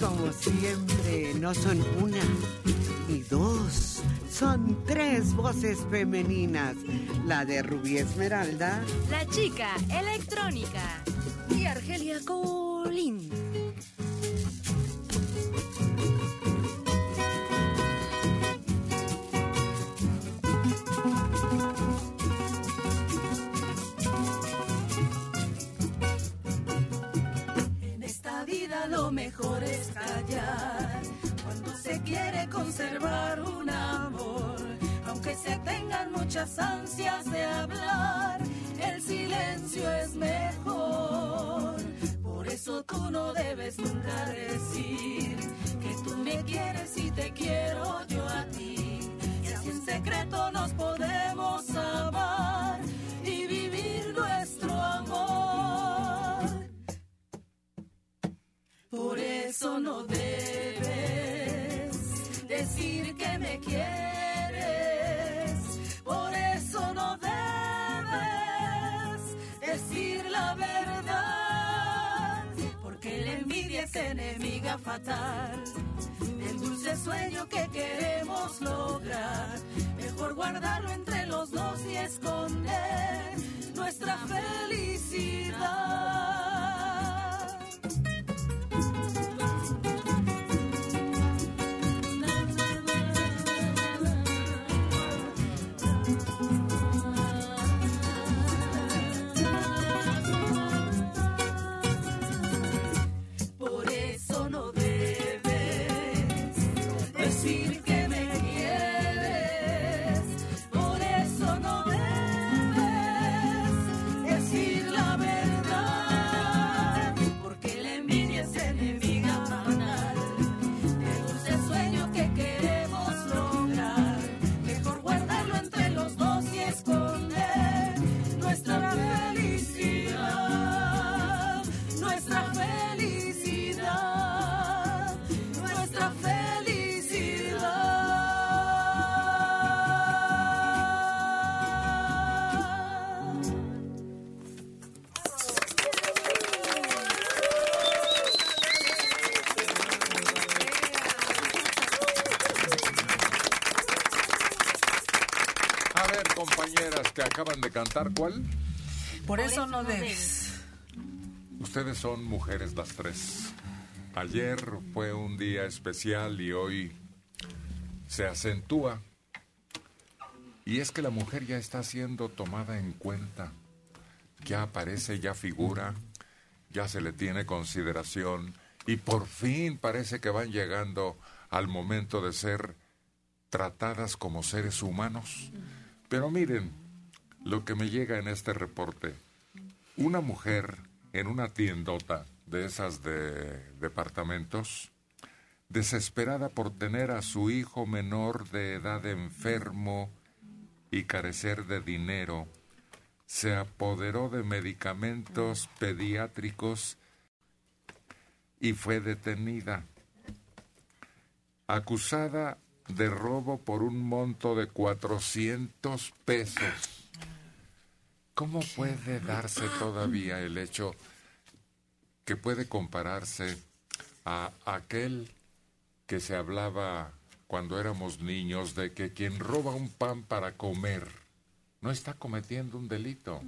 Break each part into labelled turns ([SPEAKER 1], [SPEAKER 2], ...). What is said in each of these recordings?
[SPEAKER 1] como siempre, no son una ni dos, son tres voces femeninas. La de Rubí Esmeralda,
[SPEAKER 2] La chica electrónica y Argelia Colín.
[SPEAKER 3] Mejor es callar cuando se quiere conservar un amor. Aunque se tengan muchas ansias de hablar, el silencio es mejor. Por eso tú no debes nunca decir que tú me quieres y te quiero yo a ti. Y así en secreto nos podemos amar eso no debes decir que me quieres. Por eso no debes decir la verdad. Porque la envidia es enemiga fatal. El dulce sueño que queremos lograr. Mejor guardarlo entre los dos y esconder nuestra felicidad.
[SPEAKER 4] Acaban de cantar, ¿cuál?
[SPEAKER 5] Por eso no debes.
[SPEAKER 4] Ustedes son mujeres las tres. Ayer fue un día especial y hoy se acentúa. Y es que la mujer ya está siendo tomada en cuenta. Ya aparece, ya figura, ya se le tiene consideración y por fin parece que van llegando al momento de ser tratadas como seres humanos. Pero miren lo que me llega en este reporte. Una mujer en una tiendota de esas de departamentos, desesperada por tener a su hijo menor de edad enfermo y carecer de dinero, se apoderó de medicamentos pediátricos y fue detenida, acusada de robo por un monto de 400 pesos. ¿Cómo puede darse todavía el hecho que puede compararse a aquel que se hablaba cuando éramos niños de que quien roba un pan para comer no está cometiendo un delito?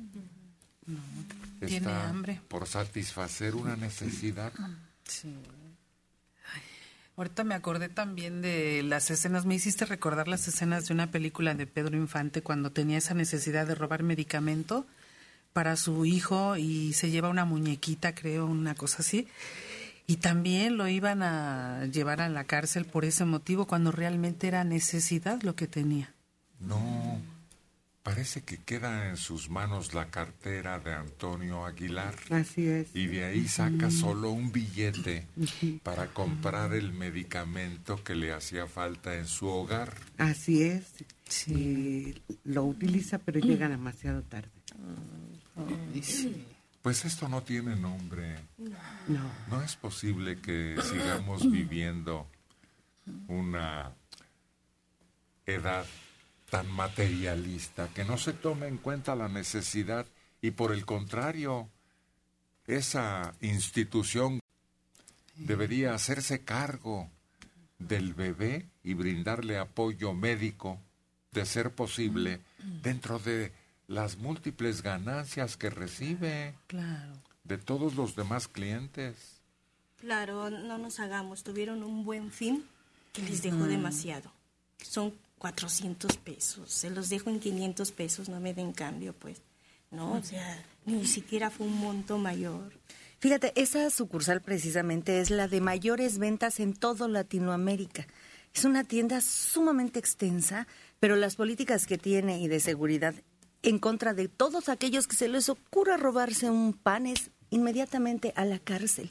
[SPEAKER 5] tiene
[SPEAKER 4] Está
[SPEAKER 5] hambre.
[SPEAKER 4] por satisfacer una necesidad.
[SPEAKER 5] Sí. Ahorita me acordé también de las escenas, me hiciste recordar las escenas de una película de Pedro Infante cuando tenía esa necesidad de robar medicamento para su hijo y se lleva una muñequita, creo, una cosa así. Y también lo iban a llevar a la cárcel por ese motivo cuando realmente era necesidad lo que tenía.
[SPEAKER 4] No, parece que queda en sus manos la cartera de Antonio Aguilar.
[SPEAKER 1] así es.
[SPEAKER 4] Y de ahí saca solo un billete para comprar el medicamento que le hacía falta en su hogar.
[SPEAKER 1] Así es. Y lo utiliza, pero llega demasiado tarde.
[SPEAKER 4] Pues esto no tiene nombre.
[SPEAKER 1] No.
[SPEAKER 4] No es posible que sigamos viviendo una edad tan materialista que no se tome en cuenta la necesidad y por el contrario, esa institución debería hacerse cargo del bebé y brindarle apoyo médico, de ser posible, dentro de las múltiples ganancias que recibe
[SPEAKER 6] Claro.
[SPEAKER 4] de todos los demás clientes.
[SPEAKER 7] Claro, no nos hagamos. Tuvieron un buen fin que les dejó demasiado. Son 400 pesos. Se los dejo en 500 pesos, no me den cambio, pues. No, o sea, ni siquiera fue un monto mayor.
[SPEAKER 8] Fíjate, esa sucursal precisamente es la de mayores ventas en todo Latinoamérica. Es una tienda sumamente extensa, pero las políticas que tiene y de seguridad en contra de todos aquellos que se les ocurra robarse un pan es inmediatamente a la cárcel.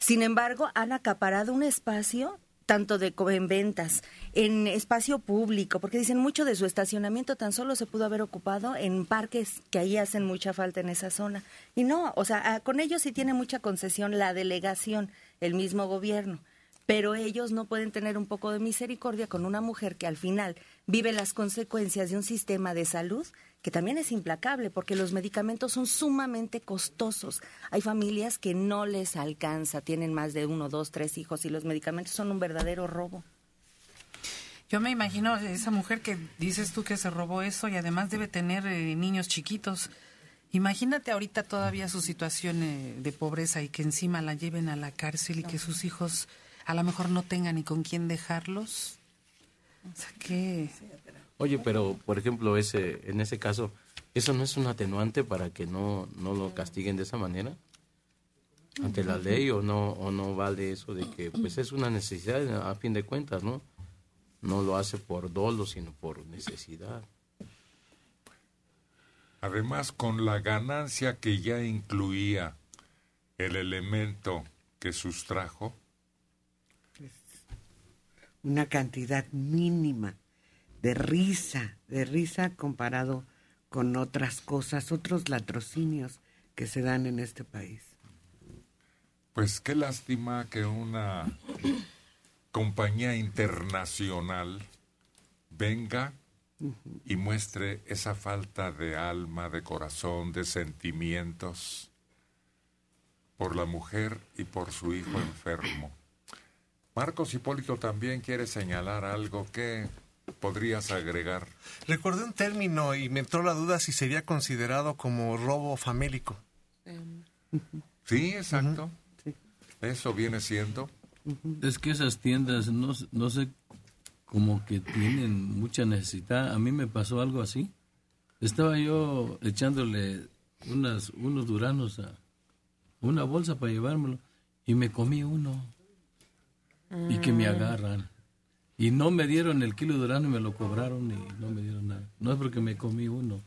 [SPEAKER 8] Sin embargo, han acaparado un espacio tanto de en ventas, en espacio público, porque dicen mucho de su estacionamiento tan solo se pudo haber ocupado en parques que ahí hacen mucha falta en esa zona. Y no, o sea, ah, con ellos sí tiene mucha concesión la delegación, el mismo gobierno. Pero ellos no pueden tener un poco de misericordia con una mujer que al final vive las consecuencias de un sistema de salud que también es implacable porque los medicamentos son sumamente costosos. Hay familias que no les alcanza, tienen más de uno, dos, tres hijos y los medicamentos son un verdadero robo.
[SPEAKER 6] Yo me imagino esa mujer que dices tú que se robó eso y además debe tener eh, niños chiquitos. Imagínate ahorita todavía su situación eh, de pobreza y que encima la lleven a la cárcel y que sus hijos a lo mejor no tengan ni con quién dejarlos. O sea que
[SPEAKER 9] Oye, pero por ejemplo, ese, en ese caso, ¿eso no es un atenuante para que no, no lo castiguen de esa manera? Ante la ley o no, o no vale eso de que pues es una necesidad a fin de cuentas, ¿no? No lo hace por dolo, sino por necesidad.
[SPEAKER 4] Además, con la ganancia que ya incluía el elemento que sustrajo,
[SPEAKER 1] Una cantidad mínima de risa, de risa comparado con otras cosas, otros latrocinios que se dan en este país.
[SPEAKER 4] pues qué lástima que una compañía internacional venga y muestre esa falta de alma, de corazón, de sentimientos por la mujer y por su hijo enfermo. Marcos Hipólito también quiere señalar algo que podrías agregar.
[SPEAKER 10] Recordé un término y me entró la duda si sería considerado como robo famélico.
[SPEAKER 4] Sí, exacto. Eso viene siendo.
[SPEAKER 11] Es que esas tiendas, no, sé, como que tienen mucha necesidad. A mí me pasó algo así. Estaba yo echándole unas, unos duranos a una bolsa para llevármelo y me comí uno. Y que me agarran. Y no me dieron el kilo de durano y me lo cobraron y no me dieron nada. No es porque me comí uno.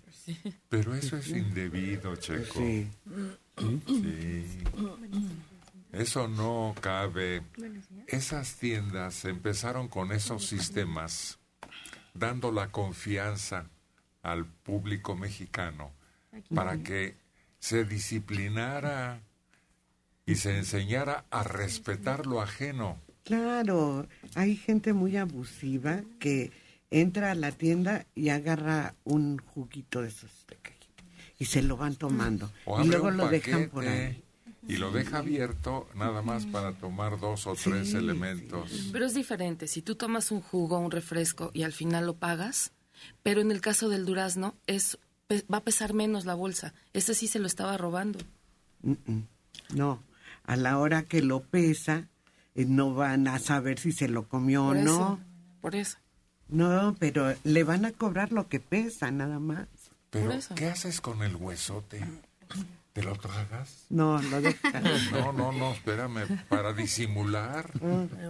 [SPEAKER 4] Pero eso es indebido, Checo.
[SPEAKER 1] Sí.
[SPEAKER 4] Sí. Eso no cabe. Esas tiendas empezaron con esos sistemas, dando la confianza al público mexicano para que se disciplinara y se enseñara a respetar lo ajeno.
[SPEAKER 1] Claro, hay gente muy abusiva que entra a la tienda y agarra un juguito de esos de cajita y se lo van tomando
[SPEAKER 4] O
[SPEAKER 1] y luego lo dejan por ahí.
[SPEAKER 4] y lo deja abierto nada más para tomar dos o tres
[SPEAKER 1] Sí,
[SPEAKER 4] elementos.
[SPEAKER 12] Pero es diferente. Si tú tomas un jugo, un refresco y al final lo pagas, pero en el caso del durazno es pe- va a pesar menos la bolsa. Este sí se lo estaba robando.
[SPEAKER 1] Mm, mm. No, a la hora que lo pesa no van a saber si se lo comió
[SPEAKER 12] Por
[SPEAKER 1] o
[SPEAKER 12] eso,
[SPEAKER 1] no.
[SPEAKER 12] por eso.
[SPEAKER 1] No, pero le van a cobrar lo que pesa nada más.
[SPEAKER 4] Pero,
[SPEAKER 12] Por eso.
[SPEAKER 4] ¿qué haces con el huesote? ¿Te lo tragas?
[SPEAKER 1] No, lo.
[SPEAKER 4] No, no, no, espérame, para disimular.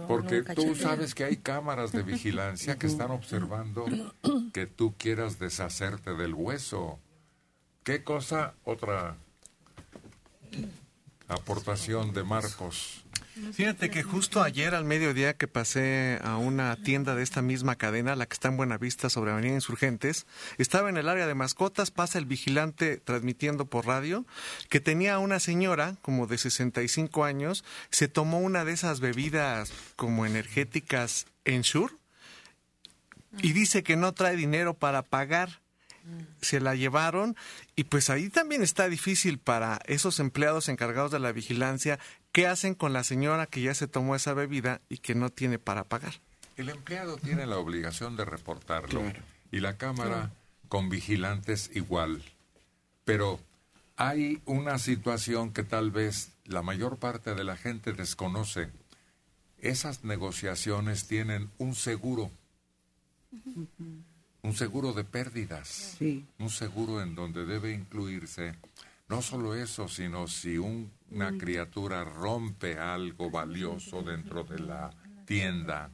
[SPEAKER 4] Porque tú sabes que hay cámaras de vigilancia que están observando que tú quieras deshacerte del hueso. ¿Qué cosa? Otra aportación de Marcos.
[SPEAKER 10] Fíjate que justo ayer al mediodía que pasé a una tienda de esta misma cadena, la que está en Buenavista sobre Avenida Insurgentes, estaba en el área de mascotas, pasa el vigilante transmitiendo por radio, que tenía una señora como de 65 años, se tomó una de esas bebidas como energéticas Ensure y dice que no trae dinero para pagar. Se la llevaron y pues ahí también está difícil para esos empleados encargados de la vigilancia ¿Qué hacen con la señora que ya se tomó esa bebida y que no tiene para pagar?
[SPEAKER 4] El empleado tiene la obligación de reportarlo y la cámara con vigilantes igual. Pero hay una situación que tal vez la mayor parte de la gente desconoce. Esas negociaciones tienen un seguro, un seguro de pérdidas, un seguro en donde debe incluirse no solo eso, sino si una criatura rompe algo valioso dentro de la tienda,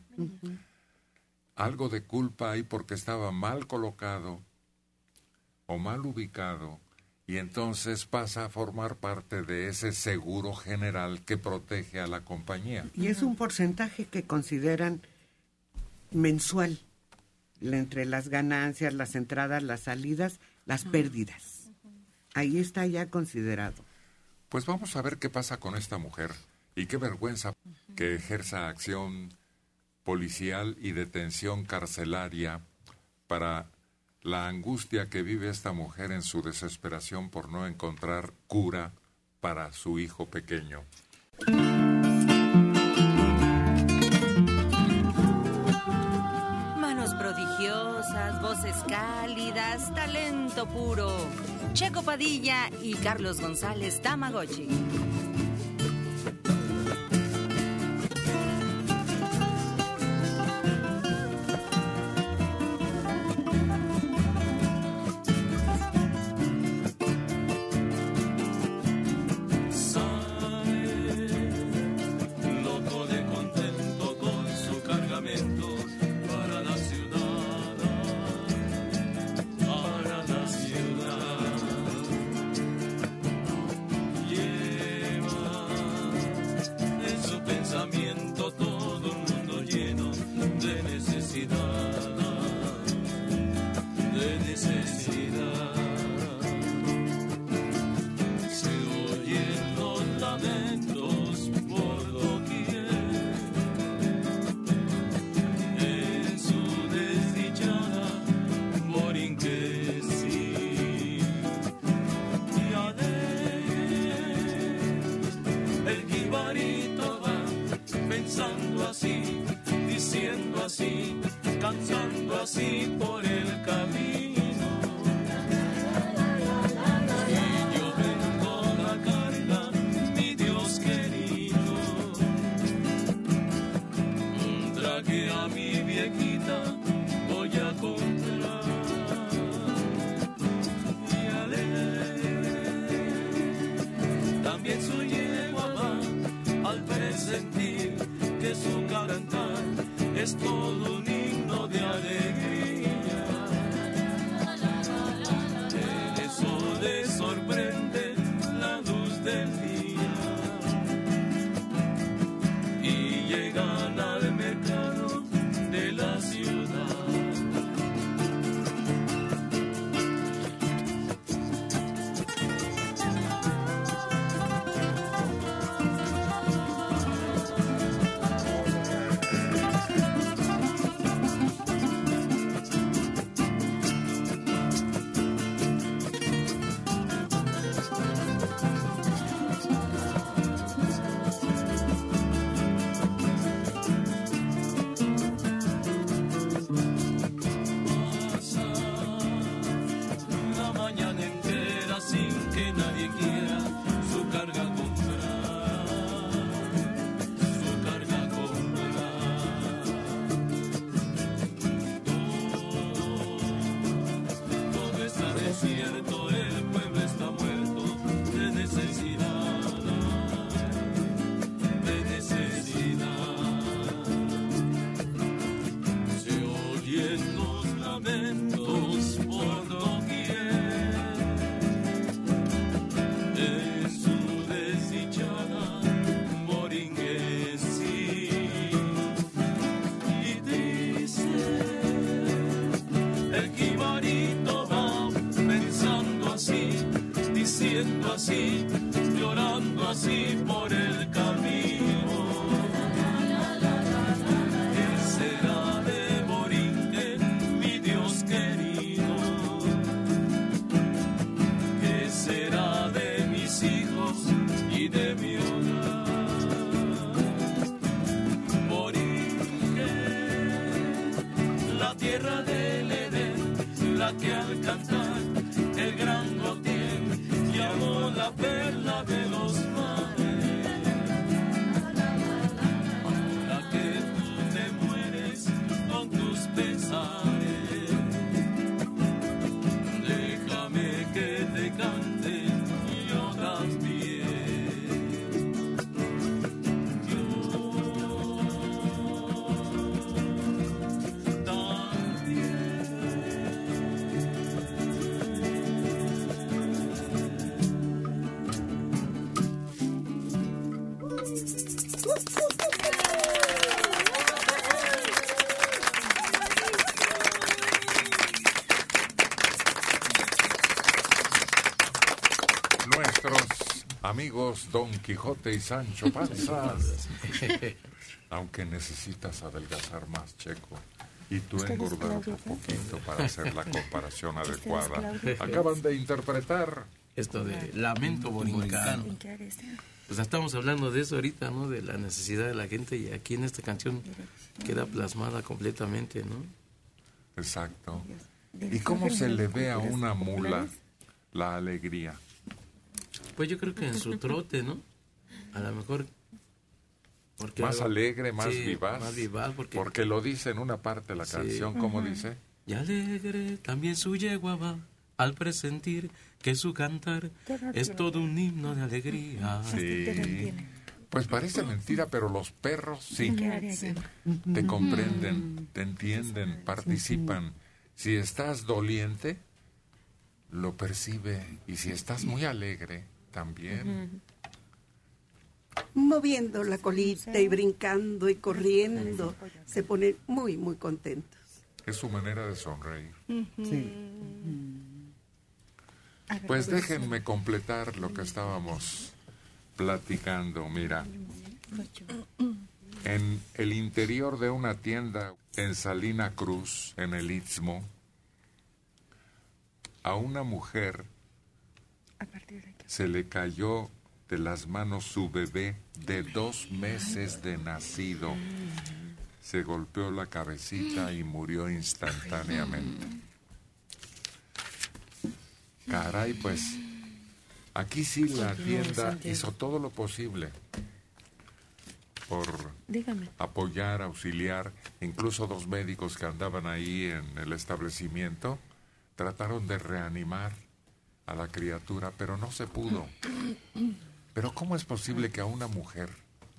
[SPEAKER 4] algo de culpa hay porque estaba mal colocado o mal ubicado y entonces pasa a formar parte de ese seguro general que protege a la compañía.
[SPEAKER 1] Y es un porcentaje que consideran mensual entre las ganancias, las entradas, las salidas, las pérdidas. Ahí está ya considerado.
[SPEAKER 4] Pues vamos a ver qué pasa con esta mujer y qué vergüenza que ejerza acción policial y detención carcelaria para la angustia que vive esta mujer en su desesperación por no encontrar cura para su hijo pequeño.
[SPEAKER 13] Voces cálidas, talento puro. Checo Padilla y Carlos González Tamagotchi.
[SPEAKER 4] Don Quijote y Sancho Panza. Aunque necesitas adelgazar más, Checo. Y tú engordar otro poquito para hacer la comparación adecuada. Acaban de interpretar
[SPEAKER 9] Esto de lamento borincano. Pues estamos hablando de eso ahorita, ¿no? De la necesidad de la gente y aquí en esta canción queda plasmada completamente, ¿no?
[SPEAKER 4] Exacto. ¿Y cómo se le ve a una mula la alegría?
[SPEAKER 9] Pues yo creo que en su trote, ¿no? A lo mejor... Porque
[SPEAKER 4] Más
[SPEAKER 9] algo-
[SPEAKER 4] alegre, más
[SPEAKER 9] Sí,
[SPEAKER 4] vivaz.
[SPEAKER 9] Más vivaz, porque...
[SPEAKER 4] Porque lo dice en una parte de la
[SPEAKER 9] Sí.
[SPEAKER 4] canción, ¿cómo dice?
[SPEAKER 9] Y alegre también su yegua va al presentir que su cantar es todo un himno de alegría.
[SPEAKER 4] Sí. Pues parece mentira, pero los perros sí. Te comprenden, te entienden, participan. Si estás doliente, lo percibe. Y si estás muy alegre, también.
[SPEAKER 14] moviendo la colita y brincando y corriendo, se ponen muy, muy contentos.
[SPEAKER 4] Es su manera de sonreír.
[SPEAKER 1] Sí.
[SPEAKER 4] Pues déjenme completar lo que estábamos platicando. Mira, en el interior de una tienda en Salina Cruz, en el Istmo, a una mujer se le cayó de las manos su bebé de dos meses de nacido. Se golpeó la cabecita y murió instantáneamente. Caray, pues aquí sí la tienda hizo todo lo posible por
[SPEAKER 12] Dígame.
[SPEAKER 4] apoyar, auxiliar, incluso dos médicos que andaban ahí en el establecimiento trataron de reanimar a la criatura, pero no se pudo. Pero ¿cómo es posible que a una mujer,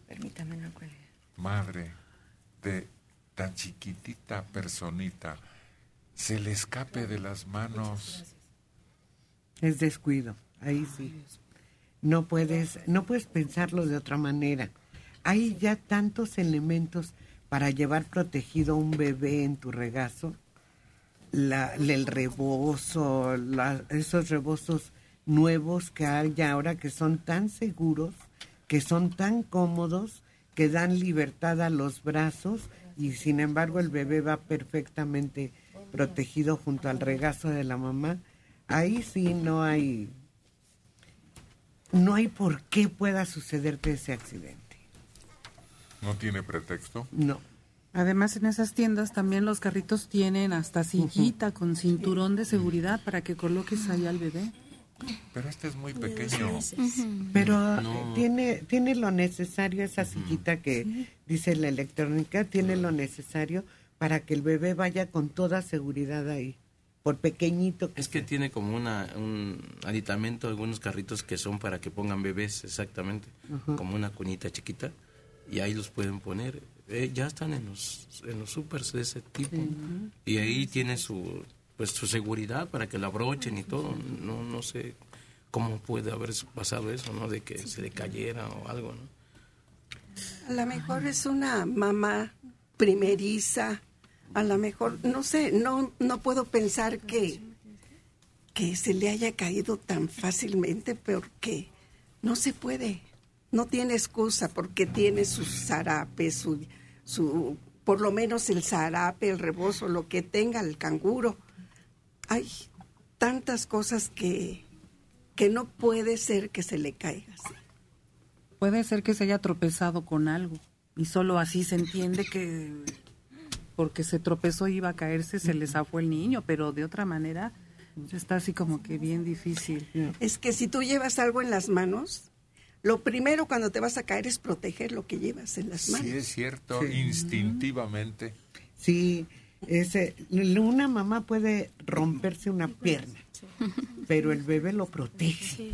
[SPEAKER 8] Permítame, no cuelgue.
[SPEAKER 4] madre de tan chiquitita personita, se le escape de las manos?
[SPEAKER 1] Es descuido, ahí sí. No puedes, no puedes pensarlo de otra manera. Hay ya tantos elementos para llevar protegido a un bebé en tu regazo. La, el rebozo, la- esos rebozos nuevos que hay ahora que son tan seguros, que son tan cómodos, que dan libertad a los brazos y sin embargo el bebé va perfectamente protegido junto al regazo de la mamá. Ahí sí no hay no hay por qué pueda sucederte ese accidente.
[SPEAKER 4] ¿No tiene pretexto?
[SPEAKER 1] No.
[SPEAKER 6] Además, en esas tiendas también los carritos tienen hasta sillita con cinturón de seguridad para que coloques ahí al bebé.
[SPEAKER 4] Pero este es muy pequeño.
[SPEAKER 1] Pero
[SPEAKER 4] No.
[SPEAKER 1] tiene tiene lo necesario esa sillita que dice la electrónica, tiene lo necesario para que el bebé vaya con toda seguridad ahí, por pequeñito que
[SPEAKER 9] Es que tiene como una, un aditamento, algunos carritos que son para que pongan bebés, exactamente, como una cunita chiquita, y ahí los pueden poner. Eh, ya están en los, en los supers de ese tipo, y ahí tiene su, pues, su seguridad para que la abrochen y todo. No, no sé cómo puede haber pasado eso, ¿no? De que se le cayera o algo, ¿no?
[SPEAKER 14] A lo mejor es una mamá primeriza, a lo mejor, no sé, no, no puedo pensar que, que se le haya caído tan fácilmente, porque no se puede, no tiene excusa, porque tiene sus zarapes, su, su, por lo menos el zarape, el rebozo, lo que tenga el canguro. Hay tantas cosas que, que no puede ser que se le caiga así.
[SPEAKER 6] Puede ser que se haya tropezado con algo y solo así se entiende que porque se tropezó y iba a caerse se le zafó el niño, pero de otra manera está así como que bien difícil.
[SPEAKER 14] Es que si tú llevas algo en las manos, lo primero cuando te vas a caer es proteger lo que llevas en las manos.
[SPEAKER 4] Sí, es cierto,
[SPEAKER 1] Sí.
[SPEAKER 4] instintivamente.
[SPEAKER 1] Sí, ese, una mamá puede romperse una pierna, pero el bebé lo protege.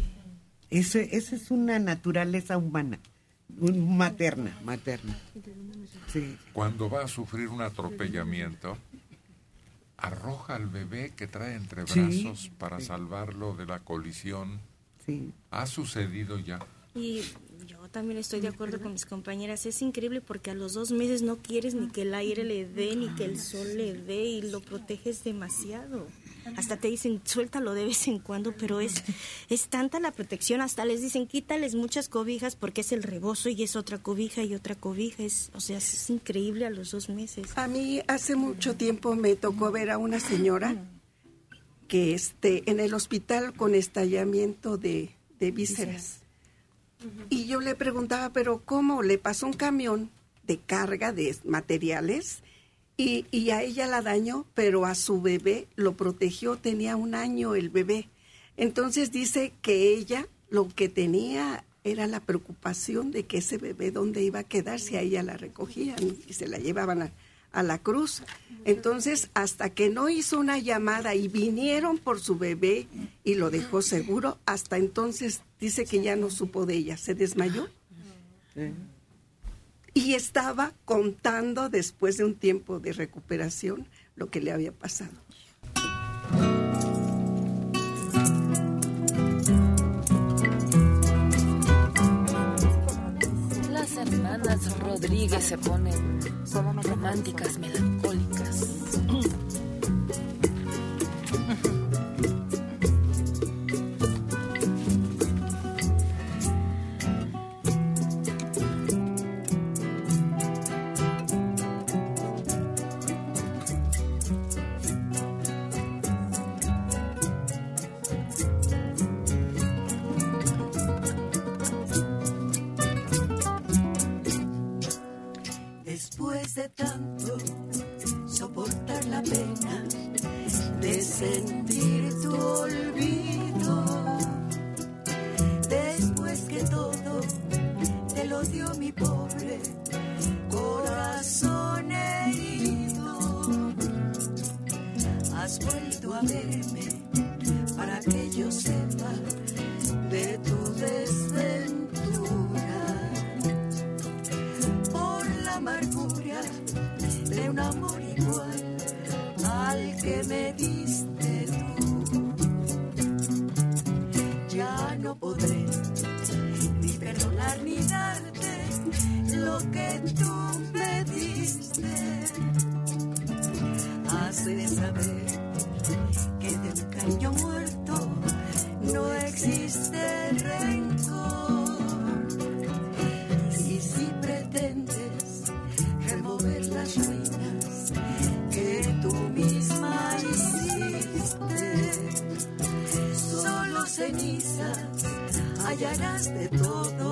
[SPEAKER 1] Ese, esa es una naturaleza humana, un- materna, materna. Sí.
[SPEAKER 4] Cuando va a sufrir un atropellamiento, arroja al bebé que trae entre
[SPEAKER 1] Sí.
[SPEAKER 4] brazos para salvarlo de la colisión.
[SPEAKER 1] Sí.
[SPEAKER 4] Ha sucedido ya.
[SPEAKER 7] Y yo también estoy de acuerdo con mis compañeras. Es increíble porque a los dos meses no quieres ni que el aire le dé, ni que el sol le dé y lo proteges demasiado. hasta te dicen suéltalo de vez en cuando, pero es, es tanta la protección, hasta les dicen quítales muchas cobijas porque es el rebozo y es otra cobija y otra cobija, es, o sea, es increíble a los dos meses.
[SPEAKER 14] A mí hace mucho tiempo me tocó ver a una señora que esté en el hospital con estallamiento de, de vísceras. Y yo le preguntaba, pero ¿cómo? Le pasó un camión de carga de materiales y, y a ella la dañó, pero a su bebé lo protegió, tenía un año el bebé. Entonces dice que ella lo que tenía era la preocupación de que ese bebé dónde iba a quedar si a ella la recogían y se la llevaban a, a la cruz. Entonces, hasta que no hizo una llamada y vinieron por su bebé y lo dejó seguro, hasta entonces dice que ya no supo de ella, se desmayó. Y estaba contando después de un tiempo de recuperación lo que le había pasado.
[SPEAKER 12] Las hermanas Rodríguez se ponen románticas, melancólicas.
[SPEAKER 3] Mi pobre corazón herido, has vuelto a verme para que yo sepa que tú me diste. Has de saber que de un cariño muerto no existe rencor. Y si pretendes remover las ruinas que tú misma hiciste, solo cenizas hallarás de todo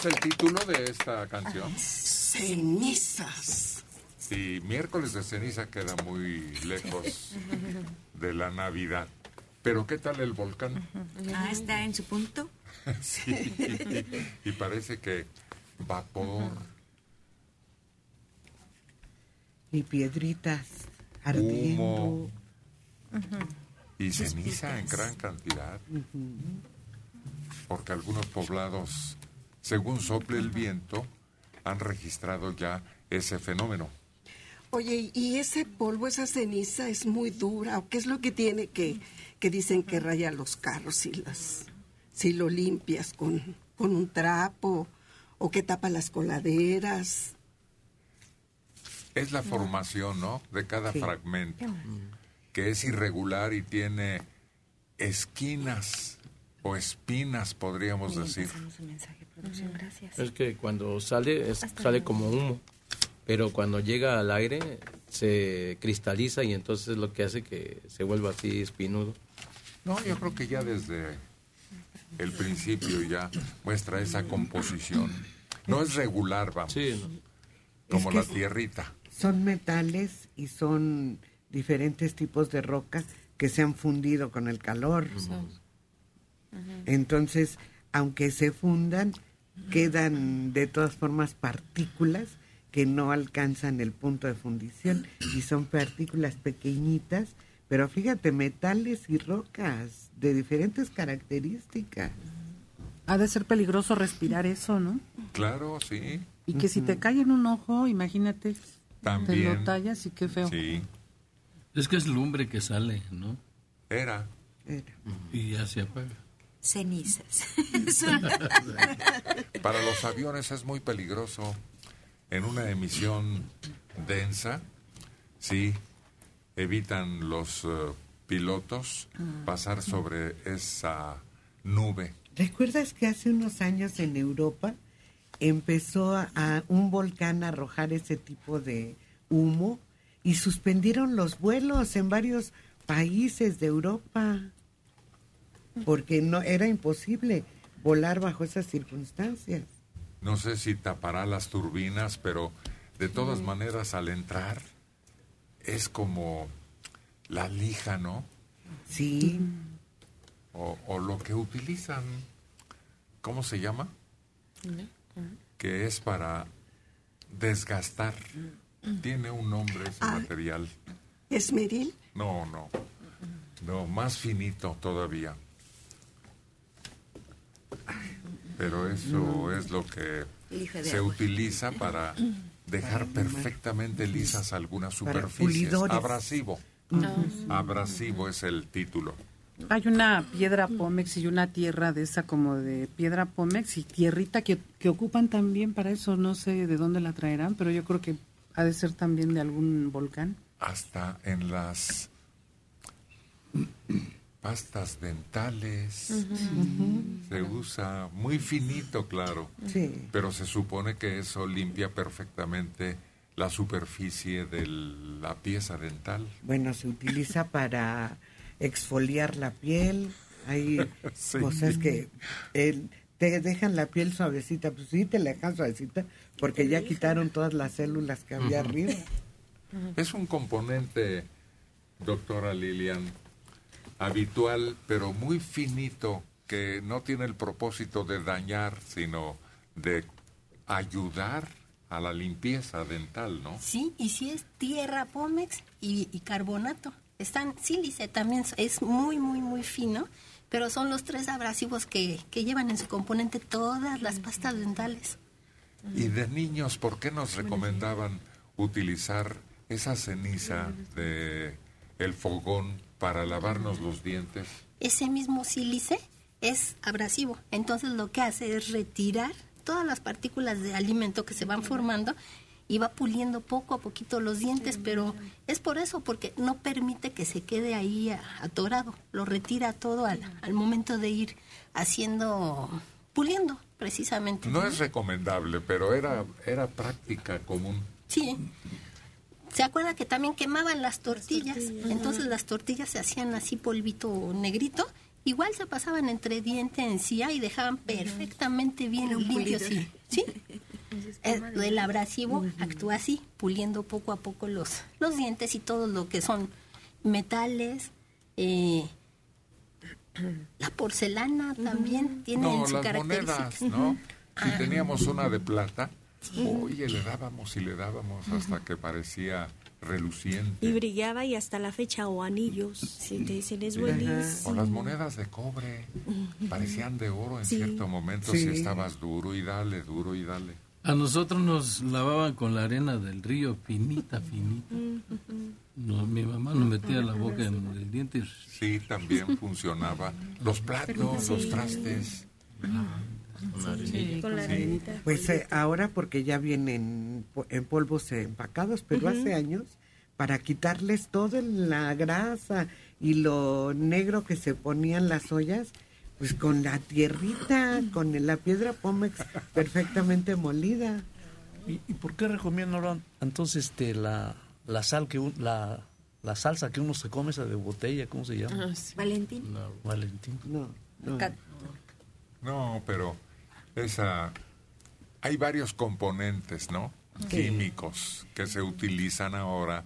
[SPEAKER 4] es el título de esta canción?
[SPEAKER 14] Cenizas.
[SPEAKER 4] Y miércoles de ceniza queda muy lejos de la Navidad. Pero ¿qué tal el volcán?
[SPEAKER 3] Ah, está en su punto.
[SPEAKER 4] sí. Y parece que vapor,
[SPEAKER 1] Y piedritas ardiendo.
[SPEAKER 4] humo y ceniza en gran cantidad. Porque algunos poblados, según sople el viento, han registrado ya ese fenómeno.
[SPEAKER 14] Oye, ¿y ese polvo, esa ceniza es muy dura? ¿O qué es lo que tiene que, que dicen que raya los carros si, las, si lo limpias con, con un trapo o que tapa las coladeras?
[SPEAKER 4] Es la formación, ¿no? De cada fragmento, que es irregular y tiene esquinas o espinas, podríamos decir.
[SPEAKER 9] Es que cuando sale, es- sale como humo, pero cuando llega al aire se cristaliza y entonces es lo que hace que se vuelva así espinudo.
[SPEAKER 4] No, yo creo que ya desde el principio ya muestra esa composición. No es regular, vamos. Como
[SPEAKER 1] Es que
[SPEAKER 4] la tierrita.
[SPEAKER 1] Son metales y son diferentes tipos de roca que se han fundido con el calor. Entonces, aunque se fundan, quedan de todas formas partículas que no alcanzan el punto de fundición y son partículas pequeñitas, pero fíjate, metales y rocas de diferentes características.
[SPEAKER 5] Ha de ser peligroso respirar eso, ¿no?
[SPEAKER 4] Claro, sí.
[SPEAKER 5] Y que si te cae en un ojo, imagínate, te
[SPEAKER 4] También.
[SPEAKER 5] lo tallas y qué feo.
[SPEAKER 4] Sí.
[SPEAKER 15] Es que es lumbre que sale, ¿no?
[SPEAKER 4] Era.
[SPEAKER 15] Y ya se apaga.
[SPEAKER 3] Cenizas.
[SPEAKER 4] Para los aviones es muy peligroso. En una emisión densa, sí, evitan los eh, pilotos pasar sobre esa nube.
[SPEAKER 1] ¿Recuerdas que hace unos años en Europa empezó a, a un volcán a arrojar ese tipo de humo y suspendieron los vuelos en varios países de Europa? Porque no era imposible volar bajo esas circunstancias.
[SPEAKER 4] No sé si tapará las turbinas, pero de todas maneras al entrar es como la lija, ¿no?
[SPEAKER 1] Sí.
[SPEAKER 4] O, o lo que utilizan, ¿cómo se llama? Que es para desgastar. Tiene un nombre ese
[SPEAKER 14] Ah.
[SPEAKER 4] material.
[SPEAKER 14] ¿Esmeril?
[SPEAKER 4] No, no. No, más finito todavía. Pero eso es lo que se utiliza para dejar perfectamente lisas algunas superficies. Abrasivo. Abrasivo es el título.
[SPEAKER 5] Hay una piedra Pómex y una tierra de esa como de piedra Pómex y tierrita que, que ocupan también para eso. No sé de dónde la traerán, pero yo creo que ha de ser también de algún volcán.
[SPEAKER 4] Hasta en las pastas dentales se usa muy finito, claro.
[SPEAKER 1] Sí.
[SPEAKER 4] Pero se supone que eso limpia perfectamente la superficie de la pieza dental.
[SPEAKER 1] Bueno, se utiliza para exfoliar la piel. Hay
[SPEAKER 4] Sí.
[SPEAKER 1] cosas que eh, te dejan la piel suavecita. Pues sí, te la dejan suavecita porque ya quitaron todas las células que había arriba.
[SPEAKER 4] Es un componente, doctora Lilian, habitual, pero muy finito, que no tiene el propósito de dañar, sino de ayudar a la limpieza dental, ¿no?
[SPEAKER 16] Sí, y si es tierra Pómex y, y carbonato. Están sílice también, es muy, muy, muy fino, pero son los tres abrasivos que, que llevan en su componente todas las pastas dentales.
[SPEAKER 4] Y de niños, ¿por qué nos recomendaban utilizar esa ceniza de el fogón para lavarnos los dientes?
[SPEAKER 16] Ese mismo sílice es abrasivo, entonces lo que hace es retirar todas las partículas de alimento que se van formando y va puliendo poco a poquito los dientes, pero es por eso, porque no permite que se quede ahí atorado, lo retira todo al, al momento de ir haciendo, puliendo precisamente.
[SPEAKER 4] No es recomendable, pero era, era práctica común.
[SPEAKER 16] Sí. ¿Se acuerda que también quemaban las tortillas? Entonces las tortillas se hacían así polvito negrito. Igual se pasaban entre diente encía y dejaban perfectamente bien limpios. Sí. ¿Sí? Eh, El abrasivo actúa así, puliendo poco a poco los, los dientes y todo lo que son metales, eh, La porcelana también tiene
[SPEAKER 4] No,
[SPEAKER 16] su
[SPEAKER 4] las
[SPEAKER 16] característica.
[SPEAKER 4] monedas, ¿no? Si
[SPEAKER 16] Ah.
[SPEAKER 4] teníamos una de plata. Oye, le dábamos y le dábamos hasta que parecía reluciente.
[SPEAKER 7] Y brillaba y hasta la fecha o anillos. Si te dicen es buenísimo.
[SPEAKER 4] O las monedas de cobre, parecían de oro en
[SPEAKER 7] Sí.
[SPEAKER 4] cierto momento
[SPEAKER 9] Sí.
[SPEAKER 4] si estabas duro y dale, duro y dale.
[SPEAKER 9] A nosotros nos lavaban con la arena del río, finita, finita. No, mi mamá nos metía la boca en el diente.
[SPEAKER 4] Sí, también funcionaba. Los platos, los trastes.
[SPEAKER 7] Con la
[SPEAKER 4] Sí.
[SPEAKER 7] arenita.
[SPEAKER 1] Pues eh, ahora porque ya vienen en polvos empacados, pero hace años para quitarles toda la grasa y lo negro que se ponían las ollas, pues con la tierrita, con la piedra pómex perfectamente molida.
[SPEAKER 17] ¿Y, y por qué recomiendan entonces este, la, la sal que un- la, la salsa que uno se come, esa de botella, ¿cómo se llama?
[SPEAKER 16] Ah, sí. Valentín.
[SPEAKER 17] Valentín.
[SPEAKER 1] No, no.
[SPEAKER 16] Ca-
[SPEAKER 4] No, pero esa... Hay varios componentes, ¿no?
[SPEAKER 1] Sí.
[SPEAKER 4] Químicos que se utilizan ahora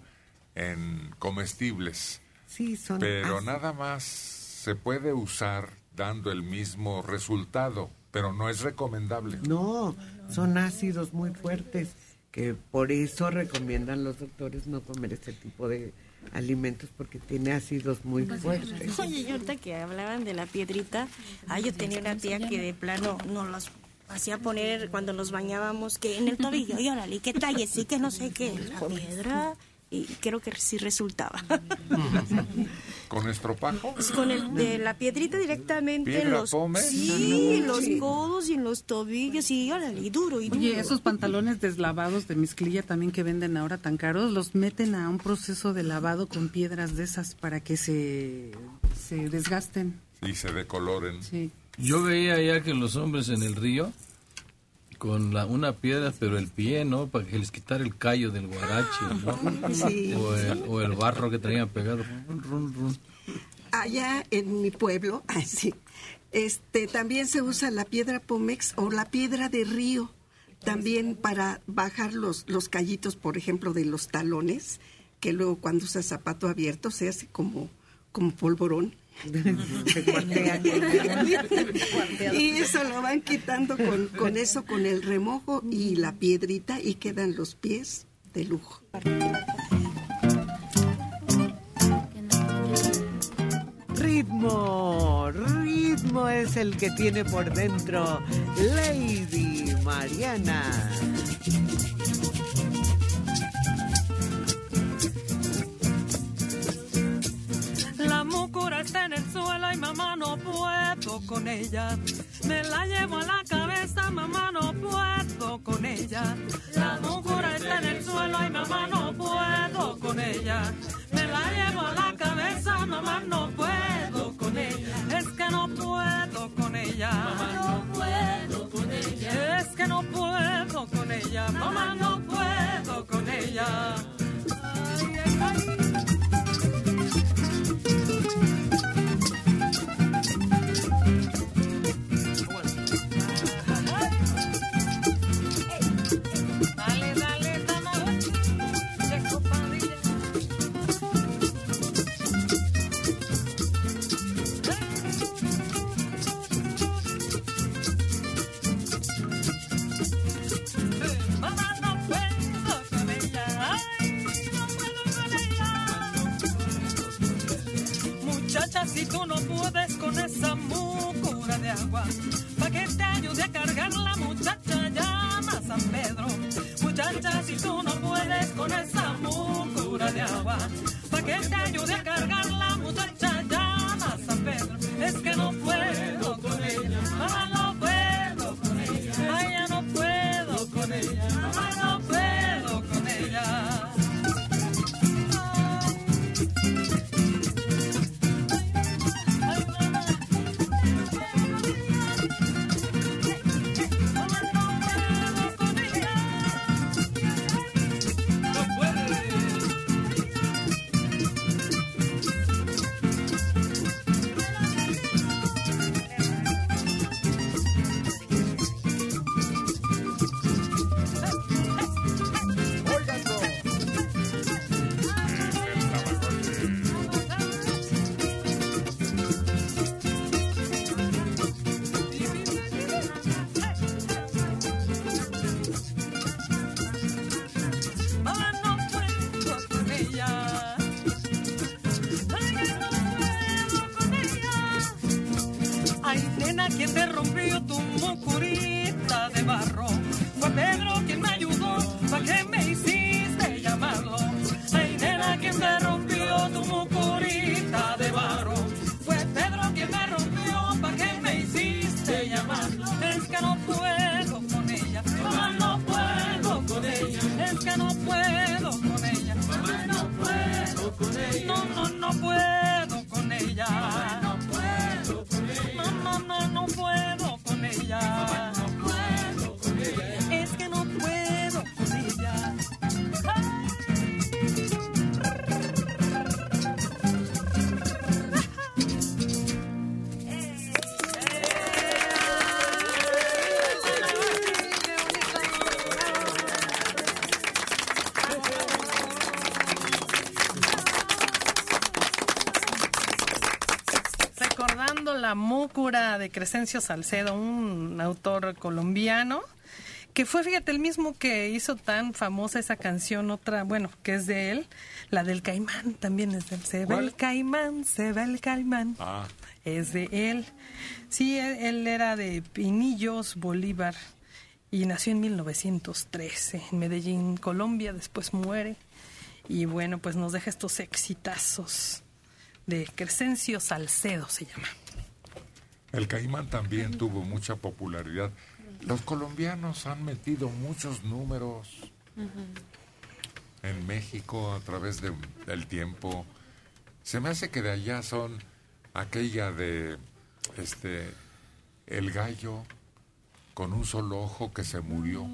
[SPEAKER 4] en comestibles.
[SPEAKER 1] Sí, son
[SPEAKER 4] Pero
[SPEAKER 1] ácidos.
[SPEAKER 4] nada más se puede usar dando el mismo resultado, pero no es recomendable.
[SPEAKER 1] No, son ácidos muy fuertes que por eso recomiendan los doctores no comer este tipo de alimentos porque tiene ácidos muy fuertes.
[SPEAKER 7] Oye, y ahorita que hablaban de la piedrita, ah, yo tenía una tía que de plano nos los hacía poner cuando nos bañábamos, que en el tobillo, y órale, que talle, sí, que no sé qué, la piedra, y creo que sí resultaba.
[SPEAKER 4] ¿Con estropajo?
[SPEAKER 7] Con el de la piedrita directamente en
[SPEAKER 4] ¿Piedra
[SPEAKER 7] los, sí, en los codos y en los tobillos, y órale, y duro, y duro.
[SPEAKER 5] Oye, esos pantalones deslavados de mezclilla también que venden ahora tan caros, los meten a un proceso de lavado con piedras de esas para que se, se desgasten.
[SPEAKER 4] Y se decoloren.
[SPEAKER 5] Sí.
[SPEAKER 9] Yo veía ya que los hombres en el río, con la, una piedra, pero el pie, ¿no? Para que les quitara el callo del guarache, ¿no?
[SPEAKER 14] Sí.
[SPEAKER 9] O, el, o el barro que traían pegado.
[SPEAKER 14] Allá en mi pueblo, así, este, también se usa la piedra Pomex o la piedra de río, también para bajar los, los callitos, por ejemplo, de los talones, que luego cuando usa zapato abierto se hace como, como polvorón. y eso lo van quitando con, con eso, con el remojo y la piedrita y quedan los pies de lujo.
[SPEAKER 1] Ritmo, ritmo es el que tiene por dentro Lady Mariana.
[SPEAKER 18] La mucura está en el suelo y mamá no puedo con ella. Me la llevo a la cabeza, mamá no puedo con ella. La mucura está en el suelo y mamá no puedo con ella. Me la llevo a la cabeza, mamá no puedo con ella. Es que no puedo con ella. Mamá no puedo con ella. Es que no puedo con ella. Mamá de Crescencio Salcedo, un autor colombiano, que fue, fíjate, el mismo que hizo tan famosa esa canción, otra, bueno, que es de él, la del caimán, también es de él. Se ve
[SPEAKER 4] ¿Cuál?
[SPEAKER 18] el caimán, se ve el caimán.
[SPEAKER 4] Ah,
[SPEAKER 18] Es de él. Sí, él, él era de Pinillos, Bolívar, y nació en 1913 en Medellín, Colombia, después muere. Y bueno, pues nos deja estos exitazos de Crescencio Salcedo, se llama.
[SPEAKER 4] El caimán también tuvo mucha popularidad. Los colombianos han metido muchos números en México a través de- del tiempo. Se me hace que de allá son aquella de este el gallo con un solo ojo que se murió.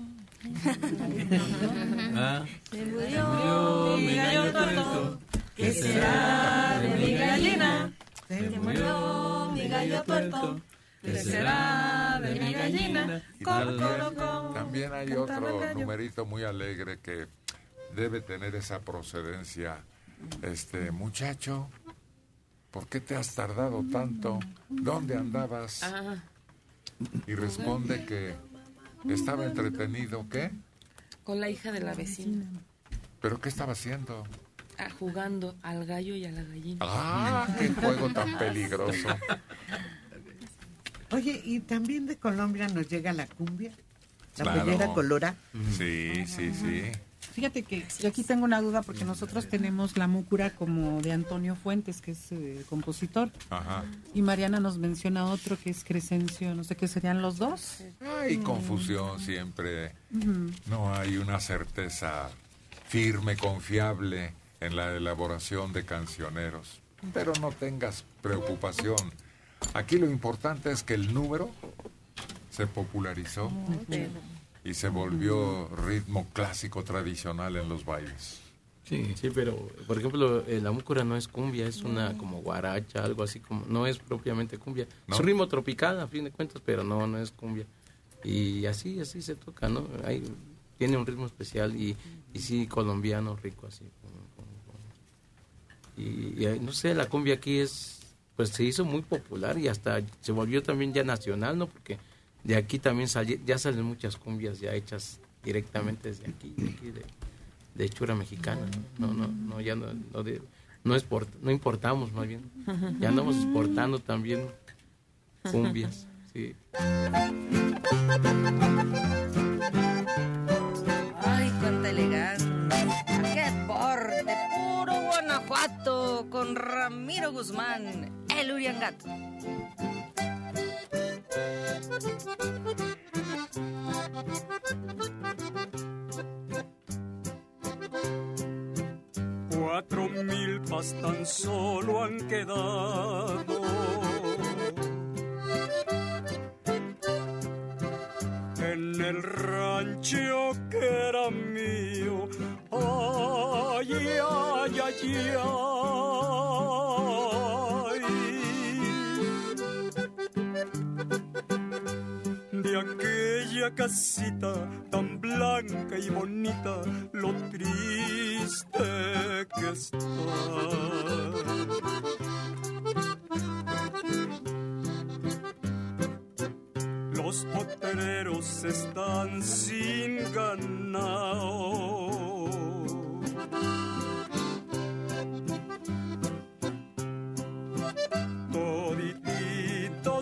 [SPEAKER 11] Ah.
[SPEAKER 19] Se murió mi gallo tuerto, ¿qué será mi gallo tuerto, ¿qué será de mi gallina?
[SPEAKER 4] Y
[SPEAKER 19] Cocorocó.
[SPEAKER 4] También hay otro numerito muy alegre que debe tener esa procedencia. Este muchacho, ¿por qué te has tardado tanto? ¿Dónde andabas?
[SPEAKER 12] Ah,
[SPEAKER 4] Y responde que estaba entretenido, ¿qué?
[SPEAKER 12] con la hija de la vecina.
[SPEAKER 4] ¿Pero qué estaba haciendo?
[SPEAKER 12] Ah, jugando al gallo y a la gallina.
[SPEAKER 4] ¡Ah, qué juego tan peligroso!
[SPEAKER 1] Oye, y también de Colombia nos llega la cumbia, la
[SPEAKER 4] Claro.
[SPEAKER 1] pollera colora.
[SPEAKER 4] Sí, sí, sí.
[SPEAKER 6] Fíjate que yo aquí tengo una duda porque nosotros tenemos la múcura como de Antonio Fuentes, que es eh, compositor,
[SPEAKER 4] Ajá.
[SPEAKER 6] y Mariana nos menciona otro que es Crescencio, no sé qué serían los dos.
[SPEAKER 4] Hay confusión siempre. No hay una certeza firme, confiable en la elaboración de cancioneros. Pero no tengas preocupación. Aquí lo importante es que el número se popularizó y se volvió ritmo clásico tradicional en los bailes.
[SPEAKER 9] Sí, sí, pero por ejemplo, eh, la múcura no es cumbia, es una como guaracha, algo así como, no es propiamente cumbia.
[SPEAKER 4] ¿No?
[SPEAKER 9] Es un ritmo tropical a fin de cuentas, pero no, no es cumbia. Y así, así se toca, ¿no? Hay, tiene un ritmo especial y, y sí, colombiano, rico así. como- como- como. Y, y, no sé, la cumbia aquí es, pues se hizo muy popular y hasta se volvió también ya nacional, ¿no? Porque de aquí también sali- ya salen muchas cumbias ya hechas directamente desde aquí, de aquí de, hechura mexicana. No, no, no, ya no, no, no, no importamos más bien. Ya andamos exportando también cumbias. Sí.
[SPEAKER 8] Ay, cuánta elegancia. Qué porte. Puro Guanajuato con Ramiro Guzmán, el Uriangato.
[SPEAKER 20] Cuatro mil pas tan solo han quedado. En el rancho que era mío, ay, ay, ay. De aquella casita tan blanca y bonita, lo triste que está. Los potreros están sin ganado.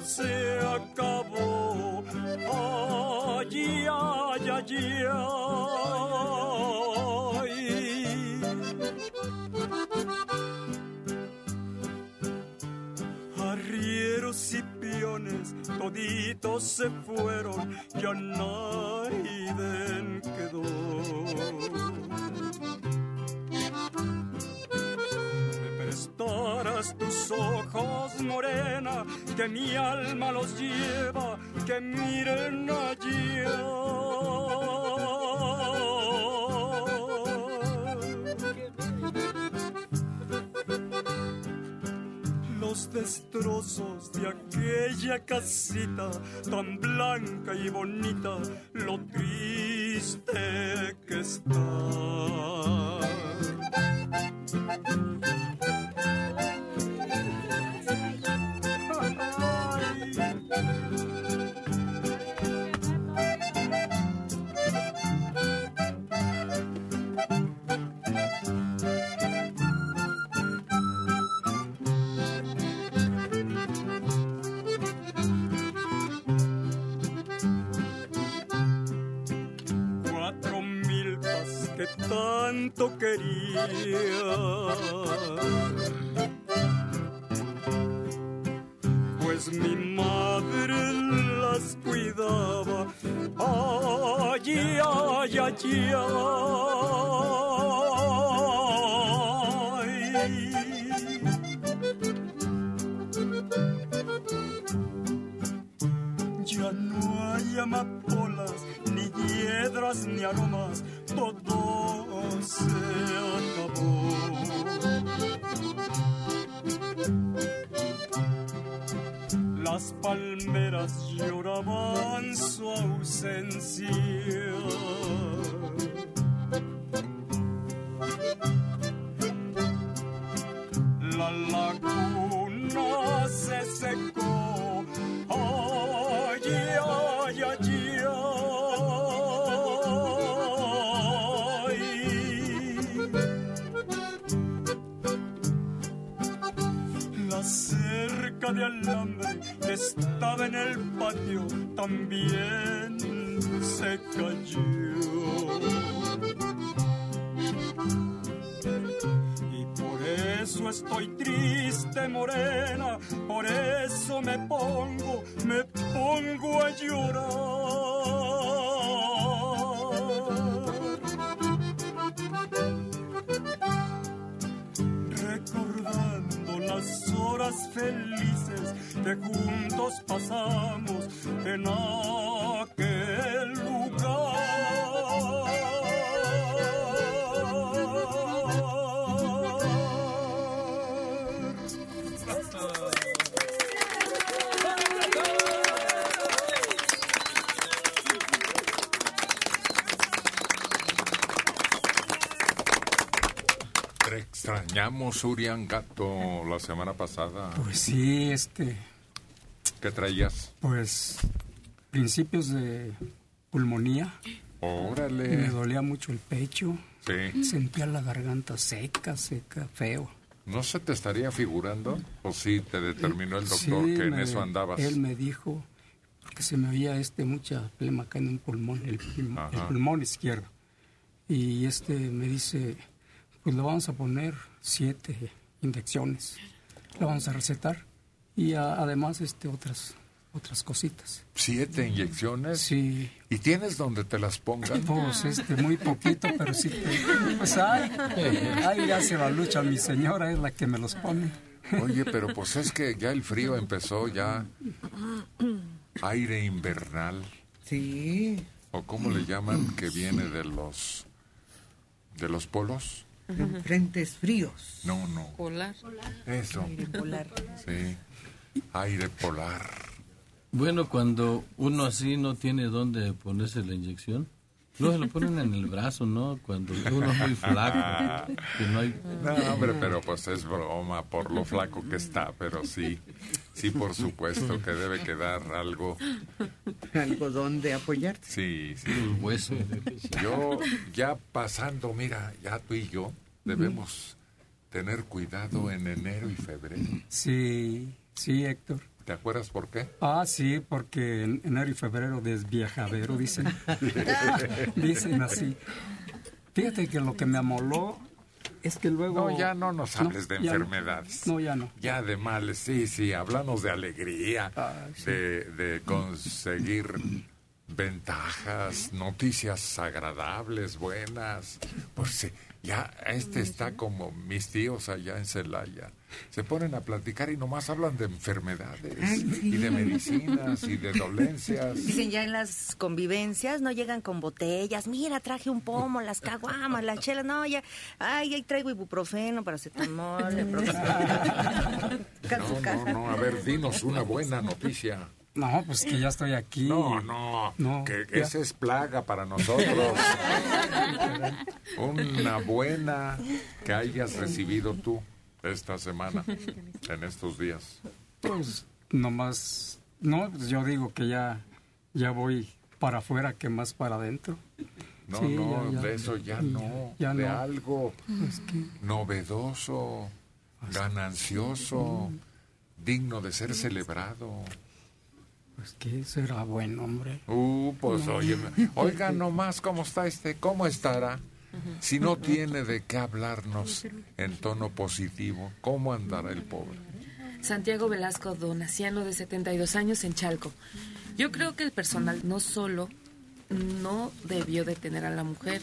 [SPEAKER 20] se acabó. Ay, ay, ay. Arrieros y peones, toditos se fueron, ya nadie quedó. Tus ojos, morena, que mi alma los lleva, que miren allá. Los destrozos de aquella casita tan blanca y bonita, lo triste que está.
[SPEAKER 4] Extrañamos, Urian Gato, la semana pasada.
[SPEAKER 21] Pues sí, este,
[SPEAKER 4] ¿Qué traías?
[SPEAKER 21] pues principios de pulmonía.
[SPEAKER 4] Órale.
[SPEAKER 21] Me dolía mucho el pecho.
[SPEAKER 4] Sí.
[SPEAKER 21] Sentía la garganta seca, seca, feo.
[SPEAKER 4] ¿No se te estaría figurando? ¿O sí te determinó el doctor
[SPEAKER 21] Sí,
[SPEAKER 4] que en
[SPEAKER 21] me-
[SPEAKER 4] eso andabas?
[SPEAKER 21] Él me dijo, porque se me oía este mucha flema acá en un pulmón, el, pulmón- el pulmón izquierdo. Y este me dice, pues le vamos a poner siete inyecciones, le vamos a recetar y a- además este otras otras cositas.
[SPEAKER 4] ¿Siete inyecciones?
[SPEAKER 21] Sí.
[SPEAKER 4] ¿Y tienes donde te las pongan?
[SPEAKER 21] Pues este, muy poquito, pero sí. te- Pues ay, ahí hace la lucha mi señora, es la que me los pone.
[SPEAKER 4] Oye, pero pues es que ya el frío empezó, ya aire invernal.
[SPEAKER 1] Sí.
[SPEAKER 4] ¿O cómo le llaman que viene de los de los polos?
[SPEAKER 1] Frentes fríos.
[SPEAKER 4] No, no.
[SPEAKER 12] Polar.
[SPEAKER 4] Eso. Sí. Aire polar.
[SPEAKER 11] Bueno, cuando uno así no tiene dónde ponerse la inyección, luego se lo ponen en el brazo, ¿no? Cuando uno es muy flaco, que no hay...
[SPEAKER 4] No, hombre, pero pues es broma por lo flaco que está, pero sí, sí, por supuesto que debe quedar algo.
[SPEAKER 1] Algo donde apoyarte.
[SPEAKER 4] Sí, sí.
[SPEAKER 11] Hueso.
[SPEAKER 4] Yo, ya pasando, mira, ya tú y yo debemos tener cuidado en enero y febrero.
[SPEAKER 21] Sí, sí, Héctor.
[SPEAKER 4] ¿Te acuerdas por qué?
[SPEAKER 21] Ah, sí, porque en enero y febrero desviajadero, dicen. dicen así. Fíjate que lo que me amoló Es que luego...
[SPEAKER 4] No, ya no nos hables de
[SPEAKER 21] no.
[SPEAKER 4] enfermedades.
[SPEAKER 21] No, ya no.
[SPEAKER 4] Ya de males, sí, sí, hablamos de alegría,
[SPEAKER 21] Ah, sí.
[SPEAKER 4] de, de conseguir ventajas, noticias agradables, buenas. Pues sí, ya este está como mis tíos allá en Celaya. Se ponen a platicar y nomás hablan de enfermedades y de medicinas y de dolencias.
[SPEAKER 8] Dicen ya en las convivencias, no llegan con botellas. Mira, traje un pomo, las caguamas, las chelas. No, ya. Ay, ahí traigo ibuprofeno, paracetamol.
[SPEAKER 4] No, no, no, a ver, dinos una buena noticia.
[SPEAKER 21] No, pues que ya estoy aquí.
[SPEAKER 4] No, no,
[SPEAKER 21] No,
[SPEAKER 4] que
[SPEAKER 21] ya.
[SPEAKER 4] esa es plaga para nosotros. Una buena que hayas recibido tú esta semana, en estos días.
[SPEAKER 21] Pues nomás, no, pues yo digo que ya, ya voy para afuera que más para adentro.
[SPEAKER 4] No,
[SPEAKER 21] Sí,
[SPEAKER 4] no,
[SPEAKER 21] ya, ya.
[SPEAKER 4] de eso ya no,
[SPEAKER 21] Ya
[SPEAKER 4] de
[SPEAKER 21] no.
[SPEAKER 4] algo
[SPEAKER 21] Es que-
[SPEAKER 4] novedoso, ganancioso, digno de ser celebrado.
[SPEAKER 21] Pues que será bueno, hombre.
[SPEAKER 4] Uh, pues
[SPEAKER 21] No.
[SPEAKER 4] oye, oiga nomás cómo está este, cómo estará. Si no tiene de qué hablarnos en tono positivo, ¿cómo andará el pobre?
[SPEAKER 12] Santiago Velasco Donaciano, de 72 años, en Chalco. Yo creo que el personal no solo no debió detener a la mujer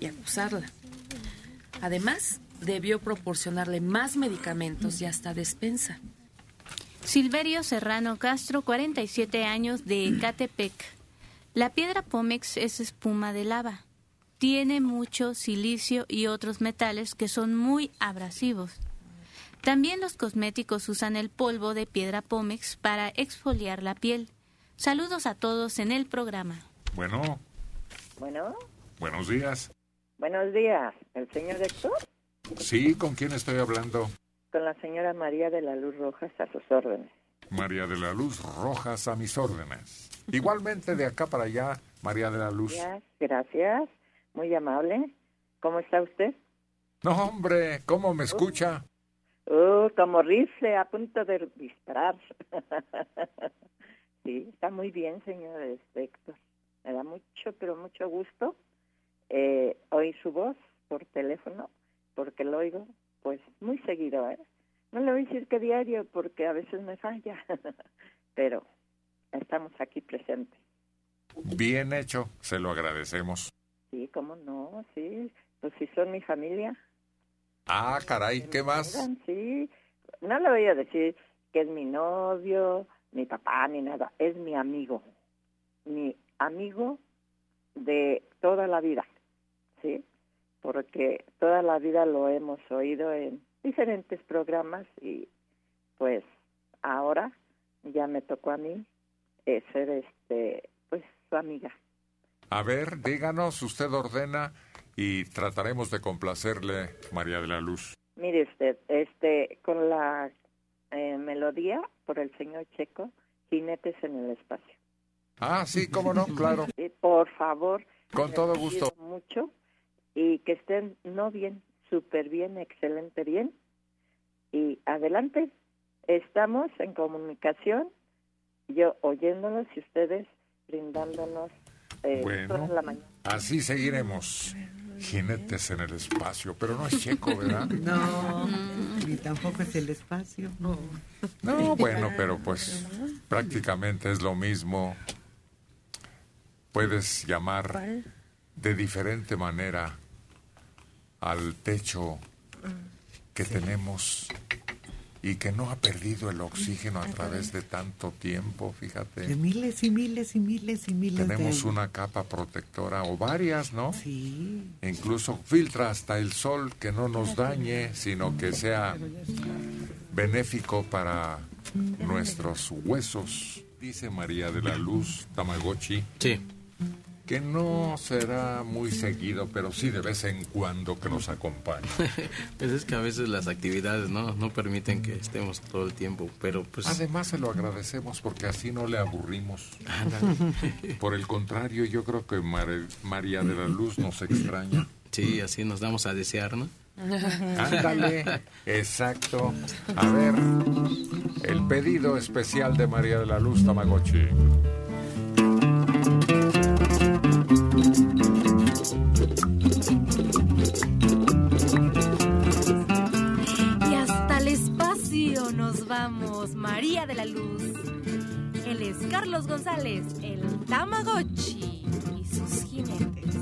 [SPEAKER 12] y acusarla. Además, debió proporcionarle más medicamentos y hasta despensa.
[SPEAKER 22] Silverio Serrano Castro, 47 años, de Ecatepec. La piedra Pómex es espuma de lava. Tiene mucho silicio y otros metales que son muy abrasivos. También los cosméticos usan el polvo de piedra Pómex para exfoliar la piel. Saludos a todos en el programa.
[SPEAKER 4] Bueno,
[SPEAKER 23] Bueno,
[SPEAKER 4] buenos días.
[SPEAKER 23] buenos días. ¿El señor Héctor?
[SPEAKER 4] Sí, ¿con quién estoy hablando?
[SPEAKER 23] Con la señora María de la Luz Rojas a sus órdenes.
[SPEAKER 4] María de la Luz Rojas a mis órdenes. Igualmente de acá para allá, María de la Luz.
[SPEAKER 23] Gracias, gracias. Muy amable. ¿Cómo está usted?
[SPEAKER 4] No, hombre, ¿cómo me escucha?
[SPEAKER 23] Uh, como rifle a punto de disparar. sí, está muy bien, señor Héctor. Me da mucho, pero mucho gusto eh, oír su voz por teléfono, porque lo oigo, pues, muy seguido, ¿eh? No le voy a decir que diario, porque a veces me falla, pero estamos aquí presentes.
[SPEAKER 4] Bien hecho, se lo agradecemos.
[SPEAKER 23] Sí, cómo no, sí. Pues si son mi familia.
[SPEAKER 4] Ah, caray, ¿qué más?
[SPEAKER 23] Sí, no le voy a decir que es mi novio, mi papá, ni nada. Es mi amigo. Mi amigo de toda la vida, ¿sí? Porque toda la vida lo hemos oído en diferentes programas y pues ahora ya me tocó a mí eh, ser este pues su amiga.
[SPEAKER 4] A ver, díganos, usted ordena y trataremos de complacerle, María de la Luz.
[SPEAKER 23] Mire usted, este, con la eh, melodía por el señor Checo, Jinetes en el Espacio.
[SPEAKER 4] Ah, sí, cómo no, claro.
[SPEAKER 23] Por favor.
[SPEAKER 4] Con todo gusto.
[SPEAKER 23] Mucho y que estén no bien, súper bien, excelente bien. Y adelante, estamos en comunicación, yo oyéndolos y ustedes brindándonos eh,
[SPEAKER 4] Bueno.
[SPEAKER 23] toda la mañana.
[SPEAKER 4] Así seguiremos. Jinetes en el espacio, pero no es checo, ¿verdad?
[SPEAKER 1] No, ni tampoco es el espacio.
[SPEAKER 4] No, bueno, pero pues prácticamente es lo mismo. Puedes llamar de diferente manera al techo que tenemos y que no ha perdido el oxígeno a través de tanto tiempo,
[SPEAKER 1] De
[SPEAKER 4] fíjate.
[SPEAKER 1] miles y miles y miles y miles
[SPEAKER 4] Tenemos
[SPEAKER 1] de
[SPEAKER 4] una capa protectora o varias, ¿no?
[SPEAKER 1] Sí.
[SPEAKER 4] Incluso filtra hasta el sol que no nos dañe, sino que sea benéfico para nuestros huesos. Dice María de la Luz Tamagotchi.
[SPEAKER 9] Sí.
[SPEAKER 4] Que no será muy seguido, pero sí de vez en cuando que nos acompañe.
[SPEAKER 9] Pues es que a veces las actividades no, no permiten que estemos todo el tiempo, pero pues...
[SPEAKER 4] Además se lo agradecemos porque así no le aburrimos. Por el contrario, yo creo que María de la Luz nos extraña.
[SPEAKER 9] Sí, así nos damos a desear, ¿no?
[SPEAKER 4] Ándale, exacto. A ver, el pedido especial de María de la Luz Tamagotchi.
[SPEAKER 24] Día de la Luz. Él es Carlos González, el Tamagotchi y sus jinetes.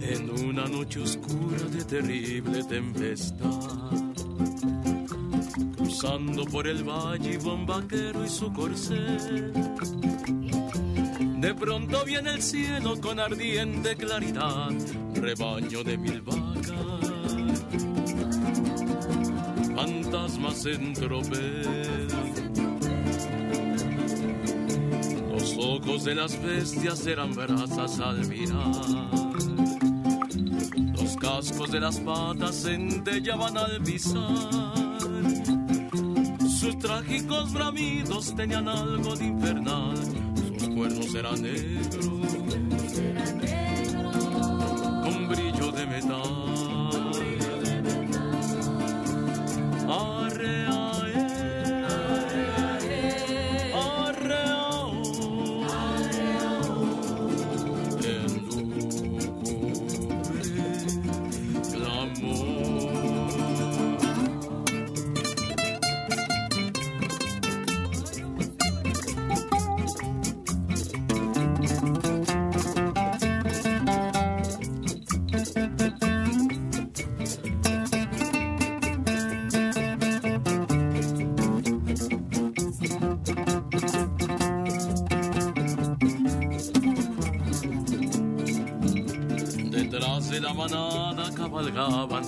[SPEAKER 13] En una noche oscura de terrible tempestad, cruzando por el valle iba un vaquero y su corcel. De pronto viene el cielo con ardiente claridad, rebaño de mil vacas, fantasmas en tropel. Los ojos de las bestias eran brasas al mirar. Los cascos de las patas centellaban al pisar. Sus trágicos bramidos tenían algo de infernal. Sus cuernos eran negros, brillo de metal.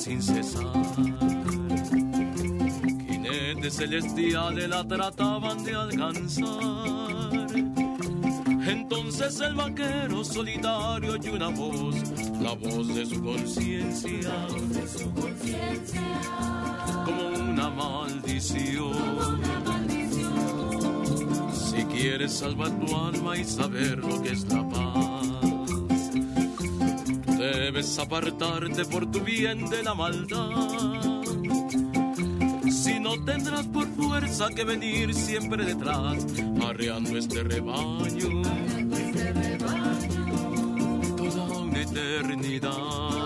[SPEAKER 13] Sin cesar. Jinetes celestiales la trataban de alcanzar. Entonces el vaquero solitario y una voz, la voz de su conciencia, como una maldición. Si quieres salvar tu alma y saber lo que es la paz, debes apartarte por tu bien de la maldad. Si no tendrás por fuerza que venir siempre detrás, arreando este rebaño toda una eternidad.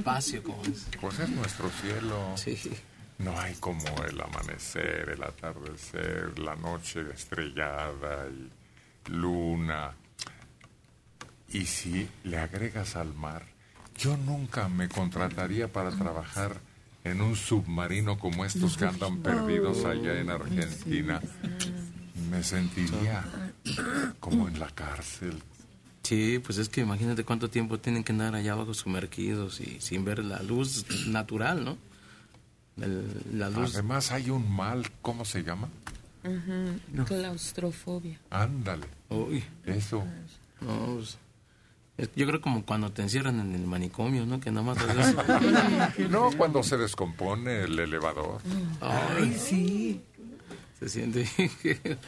[SPEAKER 9] Espacio, como es.
[SPEAKER 4] Pues es nuestro cielo.
[SPEAKER 9] Sí.
[SPEAKER 4] No hay como el amanecer, el atardecer, la noche estrellada y luna. Y si le agregas al mar, yo nunca me contrataría para trabajar en un submarino como estos que andan perdidos allá en Argentina. Me sentiría como en la cárcel.
[SPEAKER 9] Sí, pues es que imagínate cuánto tiempo tienen que andar allá abajo sumergidos y sin ver la luz natural, ¿no? El- la luz.
[SPEAKER 4] Además hay un mal, ¿cómo se llama?
[SPEAKER 12] Ujú, Claustrofobia.
[SPEAKER 4] Ándale.
[SPEAKER 9] Uy.
[SPEAKER 4] Eso.
[SPEAKER 9] No, pues, es- yo creo como cuando te encierran en el manicomio, ¿no? Que nada más haces-
[SPEAKER 4] No, cuando se descompone el elevador.
[SPEAKER 9] Ay,
[SPEAKER 1] sí.
[SPEAKER 9] Se siente.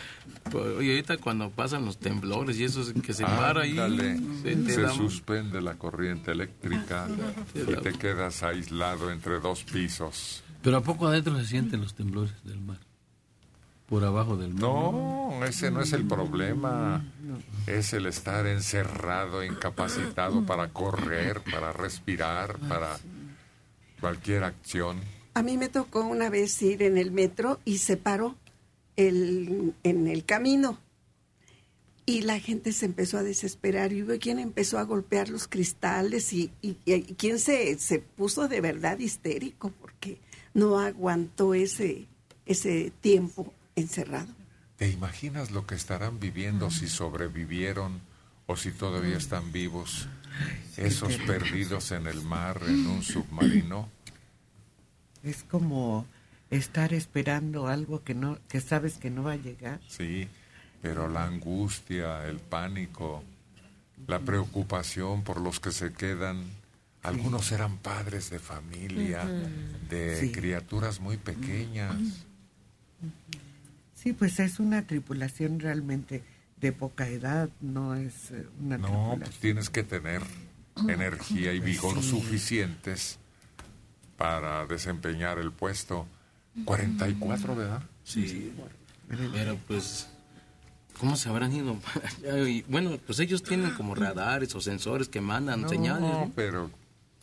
[SPEAKER 9] Pues, Oye, ahorita cuando pasan los temblores y eso que se para ahí. Se te
[SPEAKER 4] Se
[SPEAKER 9] da-
[SPEAKER 4] suspende la corriente eléctrica y te quedas aislado entre dos pisos.
[SPEAKER 11] Pero ¿a poco adentro se sienten los temblores del mar? Por abajo del mar.
[SPEAKER 4] No, ese no es el problema. Es el estar encerrado, incapacitado para correr, para respirar, para cualquier acción.
[SPEAKER 14] A mí me tocó una vez ir en el metro y se paró el, en el camino. Y la gente se empezó a desesperar y hubo quien empezó a golpear los cristales y, y, y quien se, se puso de verdad histérico porque no aguantó ese, ese tiempo encerrado.
[SPEAKER 4] ¿Te imaginas lo que estarán viviendo si sobrevivieron o si todavía están vivos? Esos perdidos en el mar, en un submarino.
[SPEAKER 1] Es como estar esperando algo que no que sabes que no va a llegar.
[SPEAKER 4] Sí, pero la angustia, el pánico, la preocupación por los que se quedan, algunos eran padres de familia, de
[SPEAKER 1] Sí.
[SPEAKER 4] criaturas muy pequeñas.
[SPEAKER 1] Sí, pues es una tripulación realmente de poca edad, no es eh, una
[SPEAKER 4] No,
[SPEAKER 1] tripulación.
[SPEAKER 4] pues tienes que tener energía y vigor
[SPEAKER 1] Sí.
[SPEAKER 4] suficientes para desempeñar el puesto. 44, ¿verdad?
[SPEAKER 9] Sí, pero pues, ¿cómo se habrán ido? para allá? Y, bueno, pues ellos tienen como radares o sensores que mandan
[SPEAKER 4] No,
[SPEAKER 9] señales. ¿no?
[SPEAKER 4] pero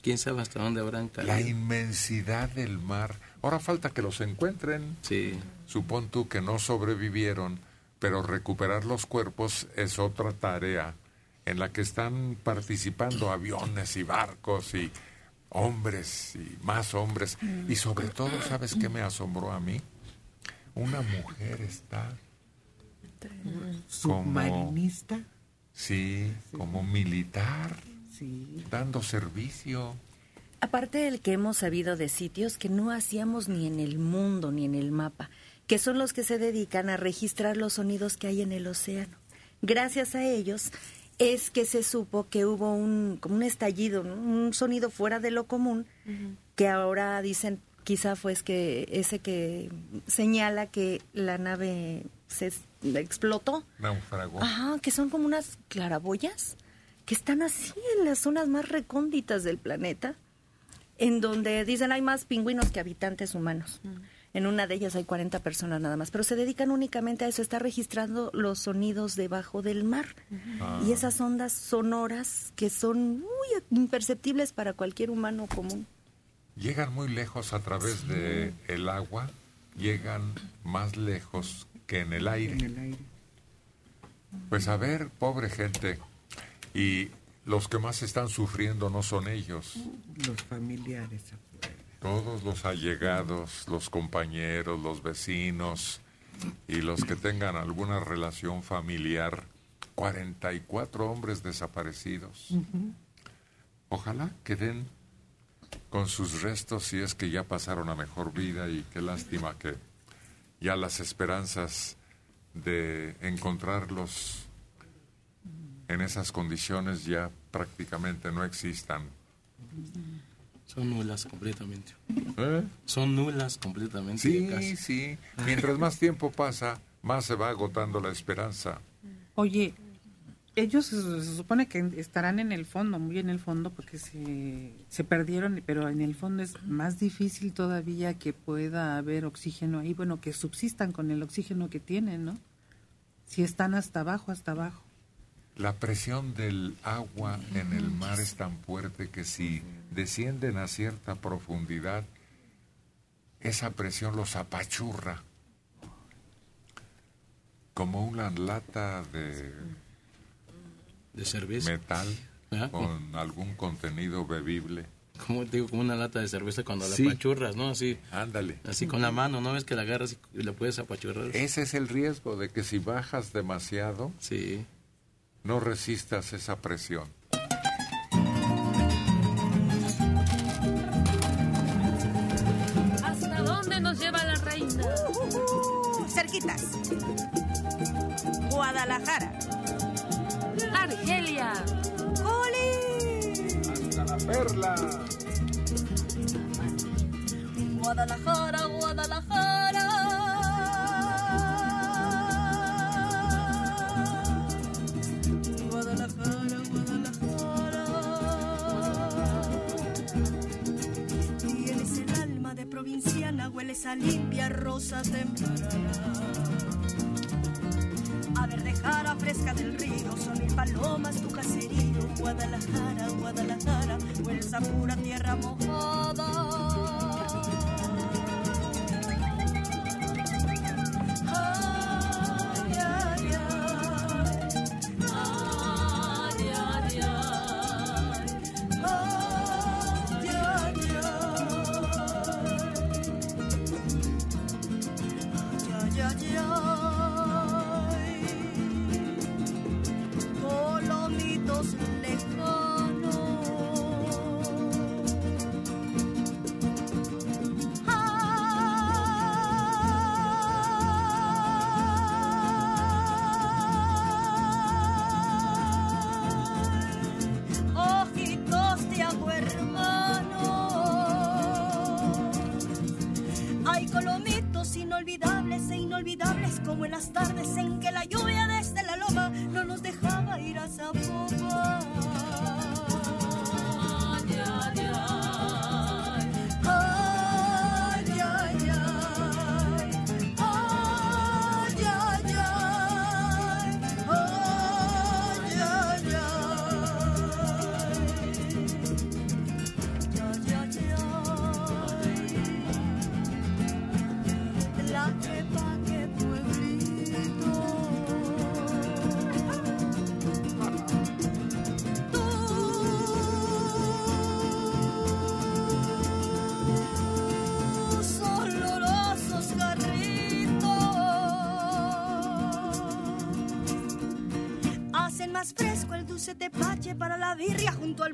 [SPEAKER 9] ¿Quién sabe hasta dónde habrán caído?
[SPEAKER 4] la inmensidad del mar. Ahora falta que los encuentren.
[SPEAKER 9] Sí.
[SPEAKER 4] Supón tú que no sobrevivieron, pero recuperar los cuerpos es otra tarea en la que están participando aviones y barcos y hombres y más hombres. Y sobre todo, ¿sabes qué me asombró a mí? Una mujer está como...
[SPEAKER 1] Submarinista.
[SPEAKER 4] Sí, como militar,
[SPEAKER 1] Sí.
[SPEAKER 4] dando servicio.
[SPEAKER 8] Aparte del que hemos sabido de sitios que no hacíamos ni en el mundo ni en el mapa, que son los que se dedican a registrar los sonidos que hay en el océano. Gracias a ellos es que se supo que hubo un, como un estallido, ¿no? un sonido fuera de lo común, que ahora dicen quizá fue es que ese que señala que la nave se explotó.
[SPEAKER 4] Naufragó.
[SPEAKER 8] Ajá, que son como unas claraboyas que están así en las zonas más recónditas del planeta, en donde dicen hay más pingüinos que habitantes humanos. En una de ellas hay 40 personas nada más, pero se dedican únicamente a eso, está registrando los sonidos debajo del mar.
[SPEAKER 4] Ah.
[SPEAKER 8] Y esas ondas sonoras que son muy imperceptibles para cualquier humano común.
[SPEAKER 4] Llegan muy lejos a través de el agua, llegan más lejos que en el aire.
[SPEAKER 1] En el aire.
[SPEAKER 4] Pues a ver, pobre gente. Y los que más están sufriendo no son ellos.
[SPEAKER 1] Los familiares.
[SPEAKER 4] Todos los allegados, los compañeros, los vecinos y los que tengan alguna relación familiar. 44 hombres desaparecidos. Ojalá queden con sus restos si es que ya pasaron a mejor vida y qué lástima que ya las esperanzas de encontrarlos en esas condiciones ya prácticamente no existan.
[SPEAKER 9] Son nulas completamente.
[SPEAKER 4] ¿Eh?
[SPEAKER 9] Son nulas completamente.
[SPEAKER 4] Sí,
[SPEAKER 9] casi.
[SPEAKER 4] sí. Mientras más tiempo pasa, más se va agotando la esperanza.
[SPEAKER 6] Oye, ellos se, se supone que estarán en el fondo, muy en el fondo, porque se, se perdieron, pero en el fondo es más difícil todavía que pueda haber oxígeno ahí, bueno, que subsistan con el oxígeno que tienen, ¿no? Si están hasta abajo, hasta abajo.
[SPEAKER 4] La presión del agua en el mar es tan fuerte que si descienden a cierta profundidad, esa presión los apachurra. Como una lata de,
[SPEAKER 9] De cerveza.
[SPEAKER 4] metal
[SPEAKER 9] Ah.
[SPEAKER 4] con algún contenido bebible.
[SPEAKER 9] Como digo, como una lata de cerveza cuando
[SPEAKER 4] Sí.
[SPEAKER 9] la apachurras, ¿no? Así.
[SPEAKER 4] Ándale.
[SPEAKER 9] Así con la mano, ¿no ves que la agarras y la puedes apachurrar?
[SPEAKER 4] Ese es el riesgo de que si bajas demasiado,
[SPEAKER 9] sí.
[SPEAKER 4] No resistas esa presión.
[SPEAKER 12] ¿Hasta dónde nos lleva la reina?
[SPEAKER 25] cerquitas. Guadalajara.
[SPEAKER 12] Argelia.
[SPEAKER 4] Hasta la perla.
[SPEAKER 3] Guadalajara, Guadalajara. De provinciana, hueles a limpia rosa temprana. A verde jara fresca del río, son mil palomas tu caserío. Guadalajara, Guadalajara, hueles a pura tierra mojada.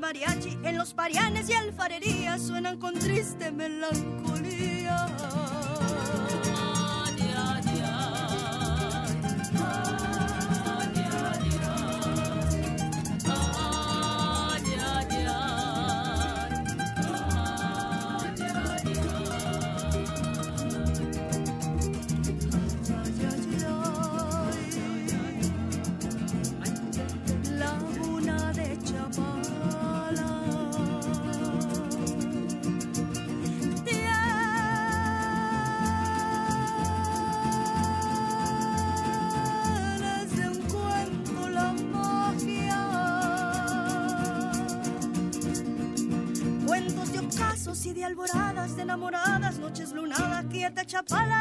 [SPEAKER 3] Mariachi. En los parianes y alfarerías suenan con triste melancolía. para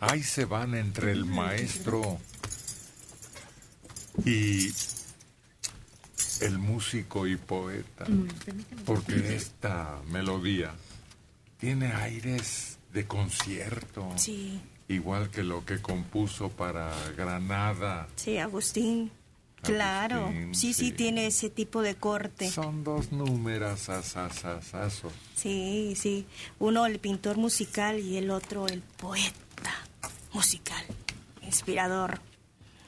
[SPEAKER 4] Ahí se van entre el maestro y el músico y poeta, porque esta melodía tiene aires de concierto,
[SPEAKER 7] Sí,
[SPEAKER 4] igual que lo que compuso para Granada.
[SPEAKER 7] sí, Agustín. Claro, sí, sí. tiene ese tipo de corte.
[SPEAKER 4] Son dos números asasasasos.
[SPEAKER 7] Sí, sí. Uno el pintor musical y el otro el poeta musical, inspirador.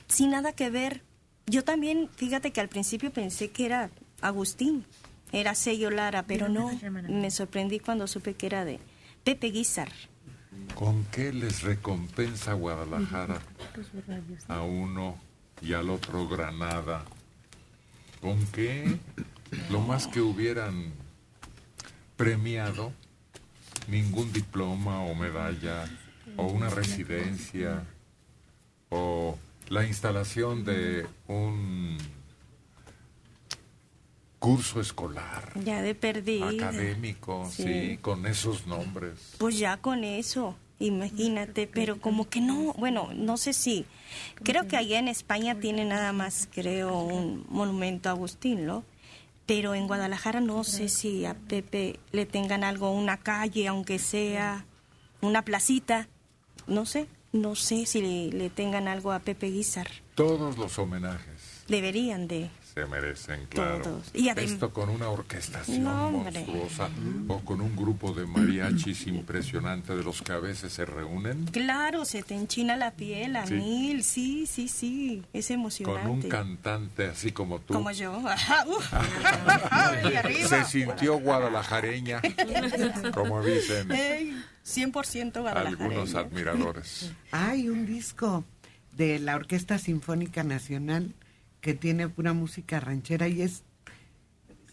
[SPEAKER 7] Sin nada que ver. Yo también, fíjate que al principio pensé que era Agustín, era Sello Lara, pero no. Me sorprendí cuando supe que era de Pepe Guizar.
[SPEAKER 4] ¿Con qué les recompensa Guadalajara a uno y al otro Granada? ¿Con qué? Lo más que hubieran premiado, ningún diploma o medalla, o una residencia, o la instalación de un curso escolar,
[SPEAKER 7] Ya de perdida.
[SPEAKER 4] académico,
[SPEAKER 7] Sí.
[SPEAKER 4] sí, con esos nombres.
[SPEAKER 7] Pues ya con eso, imagínate, pero como que no, bueno, no sé si, creo que allá en España tiene nada más, creo, un monumento a Agustín, ¿no? Pero en Guadalajara no sé si a Pepe le tengan algo, una calle, aunque sea una placita, no sé, no sé si le, le tengan algo a Pepe Guizar.
[SPEAKER 4] Todos los homenajes
[SPEAKER 7] Deberían de.
[SPEAKER 4] se merecen, claro.
[SPEAKER 7] Todos. Y
[SPEAKER 4] Esto con una orquestación
[SPEAKER 7] No,
[SPEAKER 4] monstruosa o con un grupo de mariachis impresionante de los que a veces se reúnen
[SPEAKER 7] Claro, se te enchina la piel, a
[SPEAKER 4] Sí.
[SPEAKER 7] mil, sí, sí, sí, es
[SPEAKER 4] con
[SPEAKER 7] emocionante.
[SPEAKER 4] un cantante así como tú.
[SPEAKER 7] Como yo.
[SPEAKER 4] Se sintió guadalajareña, como dicen
[SPEAKER 7] Ey, 100%
[SPEAKER 4] algunos
[SPEAKER 7] guadalajareño.
[SPEAKER 4] admiradores.
[SPEAKER 1] Hay un disco de la Orquesta Sinfónica Nacional que tiene pura música ranchera y es,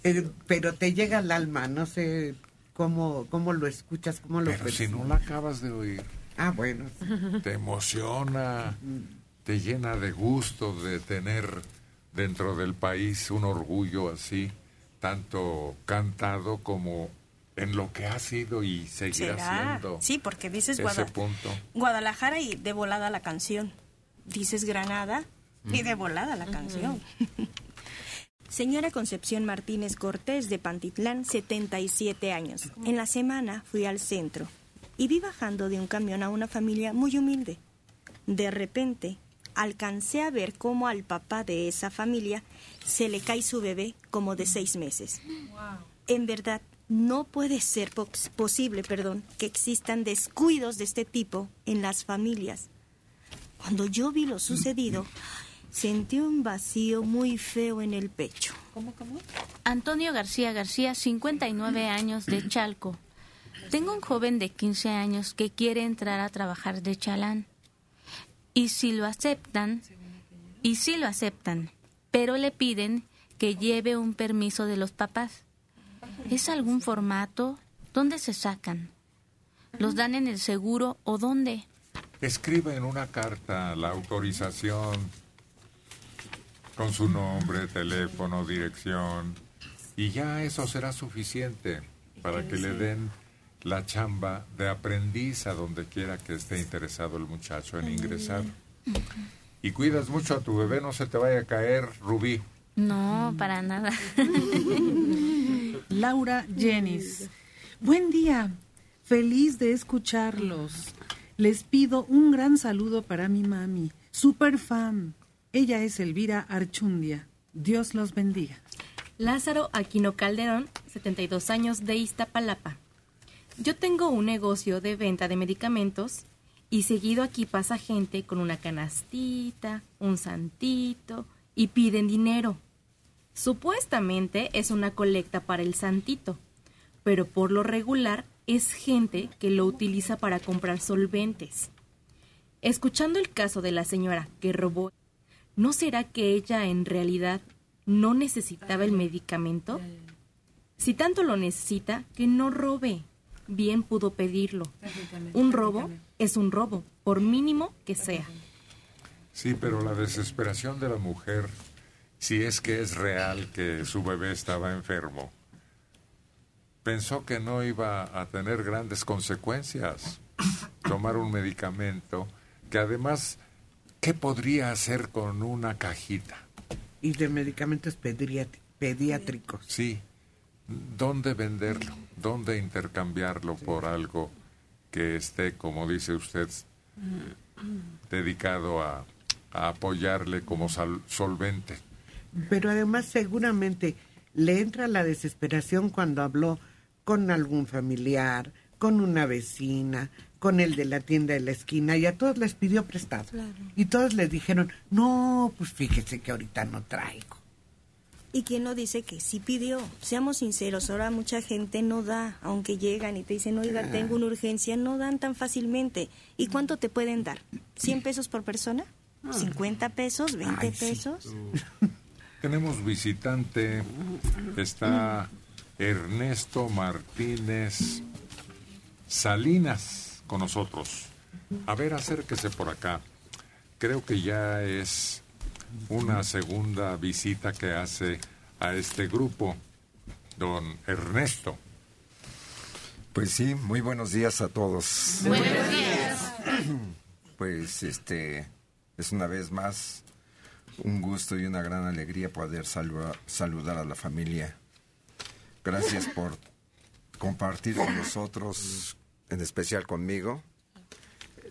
[SPEAKER 1] eh, pero te llega al alma, no sé cómo, cómo lo escuchas, cómo lo
[SPEAKER 4] Pero si no la acabas de oír,
[SPEAKER 1] Ah, bueno.
[SPEAKER 4] Te emociona, te llena de gusto de tener dentro del país un orgullo así, tanto cantado como en lo que ha sido y seguirá
[SPEAKER 7] ¿Será?
[SPEAKER 4] siendo.
[SPEAKER 7] Sí, porque dices
[SPEAKER 4] ese
[SPEAKER 7] Guada-
[SPEAKER 4] punto.
[SPEAKER 7] Guadalajara y de volada la canción. Dices Granada y de volada la canción. Señora Concepción Martínez Cortés de Pantitlán, 77 años. En la semana fui al centro y vi bajando de un camión a una familia muy humilde. De repente, alcancé a ver cómo al papá de esa familia se le cae su bebé como de seis meses. En verdad, no puede ser pos- posible, perdón, que existan descuidos de este tipo en las familias. Cuando yo vi lo sucedido, sentí un vacío muy feo en el pecho.
[SPEAKER 12] ¿Cómo, cómo?
[SPEAKER 22] Antonio García García, 59 años de Chalco. Tengo un joven de 15 años que quiere entrar a trabajar de chalán. Y si lo aceptan, y si lo aceptan, pero le piden que lleve un permiso de los papás. ¿Es algún formato? ¿Dónde se sacan? ¿Los dan en el seguro o dónde?
[SPEAKER 4] Escribe en una carta la autorización con su nombre, teléfono, dirección, y ya eso será suficiente para que le den la chamba de aprendiz a donde quiera que esté interesado el muchacho en ingresar. Y cuidas mucho a tu bebé, no se te vaya a caer, Rubí.
[SPEAKER 22] No, para nada.
[SPEAKER 5] Laura Jenis. Buen día. Feliz de escucharlos. Les pido un gran saludo para mi mami, super fan. Ella es Elvira Archundia. Dios los bendiga.
[SPEAKER 2] Lázaro Aquino Calderón, 72 años de Iztapalapa. Yo tengo un negocio de venta de medicamentos y seguido aquí pasa gente con una canastita, un santito y piden dinero. Supuestamente es una colecta para el santito, pero por lo regular es gente que lo utiliza para comprar solventes. Escuchando el caso de la señora que robó, ¿no será que ella en realidad no necesitaba el medicamento? Si tanto lo necesita, que no robe. Bien pudo pedirlo. Un robo es un robo, por mínimo que sea.
[SPEAKER 4] Sí, pero la desesperación de la mujer, si es que es real que su bebé estaba enfermo, pensó que no iba a tener grandes consecuencias tomar un medicamento que además, ¿qué podría hacer con una cajita?
[SPEAKER 1] Y de medicamentos pediátricos.
[SPEAKER 4] Sí, ¿dónde venderlo? ¿Dónde intercambiarlo por algo que esté, como dice usted, dedicado a, a apoyarle como sal- solvente?
[SPEAKER 1] Pero además seguramente le entra la desesperación cuando habló con algún familiar, con una vecina, con el de la tienda de la esquina y a todos les pidió prestado. Y todos le dijeron, no, pues fíjese que ahorita no traigo.
[SPEAKER 7] ¿Y quién no dice que sí pidió? Seamos sinceros, ahora mucha gente no da, aunque llegan y te dicen, oiga, tengo una urgencia, no dan tan fácilmente. ¿Y cuánto te pueden dar? ¿100 pesos por persona? ¿50 pesos? ¿20
[SPEAKER 4] Ay, sí. Tenemos visitante, está Ernesto Martínez Salinas con nosotros. A ver, acérquese por acá. Creo que ya es una segunda visita que hace a este grupo, don Ernesto.
[SPEAKER 26] Pues sí, muy buenos días a todos.
[SPEAKER 22] Buenos días.
[SPEAKER 26] Pues este es una vez más un gusto y una gran alegría poder salua- saludar a la familia. Gracias por compartir con nosotros, en especial conmigo,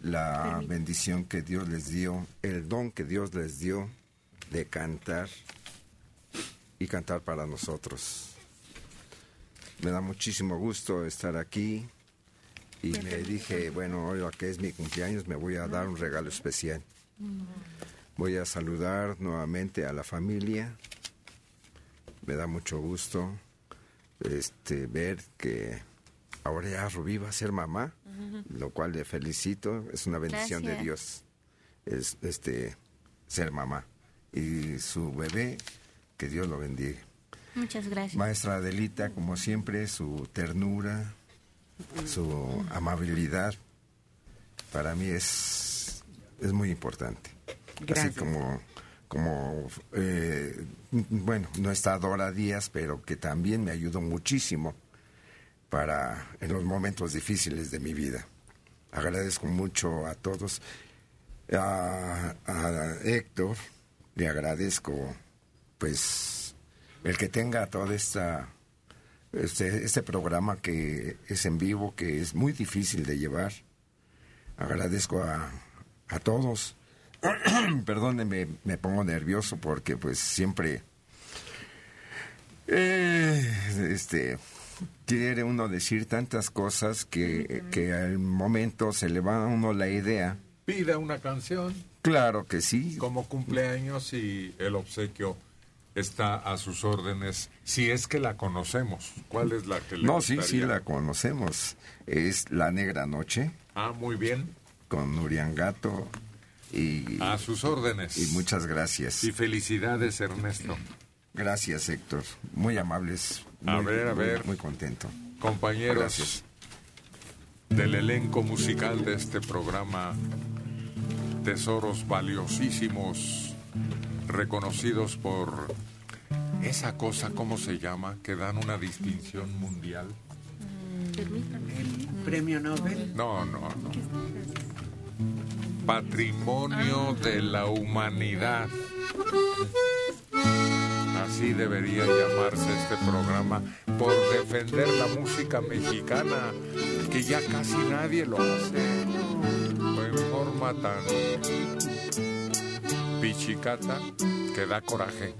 [SPEAKER 26] la bendición que Dios les dio, el don que Dios les dio de cantar y cantar para nosotros. Me da muchísimo gusto estar aquí y me dije, bueno, hoy que es mi cumpleaños me voy a dar un regalo especial. Voy a saludar nuevamente a la familia. Me da mucho gusto este ver que ahora ya Rubí va a ser mamá, lo cual le felicito. Es una bendición de. Dios es este ser mamá y su bebé que Dios lo bendiga.
[SPEAKER 22] Muchas gracias.
[SPEAKER 26] Maestra Adelita, como siempre, su ternura, su amabilidad para mí es, es muy importante.
[SPEAKER 1] Gracias.
[SPEAKER 26] Así como, como eh, bueno, no está Dora Díaz, pero que también me ayudó muchísimo para en los momentos difíciles de mi vida. Agradezco mucho a todos. A, a Héctor le agradezco, pues, el que tenga toda esta este, este programa que es en vivo, que es muy difícil de llevar. Agradezco a, a todos. Perdónenme, me pongo nervioso porque pues siempre eh, este quiere uno decir tantas cosas que, que al momento se le va a uno la idea.
[SPEAKER 20] Pida una canción.
[SPEAKER 26] Claro que sí.
[SPEAKER 20] Como cumpleaños y el obsequio está a sus órdenes, si es que la conocemos. ¿Cuál es la que le
[SPEAKER 26] No, sí, sí la conocemos. Es La Negra Noche.
[SPEAKER 20] Ah, muy bien.
[SPEAKER 26] Con Nurian Gato. Y,
[SPEAKER 20] A sus órdenes.
[SPEAKER 26] Y muchas gracias.
[SPEAKER 20] Y felicidades, Ernesto.
[SPEAKER 26] Gracias, Héctor. Muy amables. Muy,
[SPEAKER 20] A ver, a
[SPEAKER 26] muy-
[SPEAKER 20] ver.
[SPEAKER 26] Muy contento.
[SPEAKER 20] Compañeros
[SPEAKER 26] Gracias.
[SPEAKER 20] del elenco musical de este programa, tesoros valiosísimos, reconocidos por esa cosa, ¿cómo se llama? Que dan una distinción mundial.
[SPEAKER 1] El premio Nobel.
[SPEAKER 20] No, no, no. Patrimonio de la humanidad. Así debería llamarse este programa por defender la música mexicana, que ya casi nadie lo hace en forma tan pichicata que da coraje.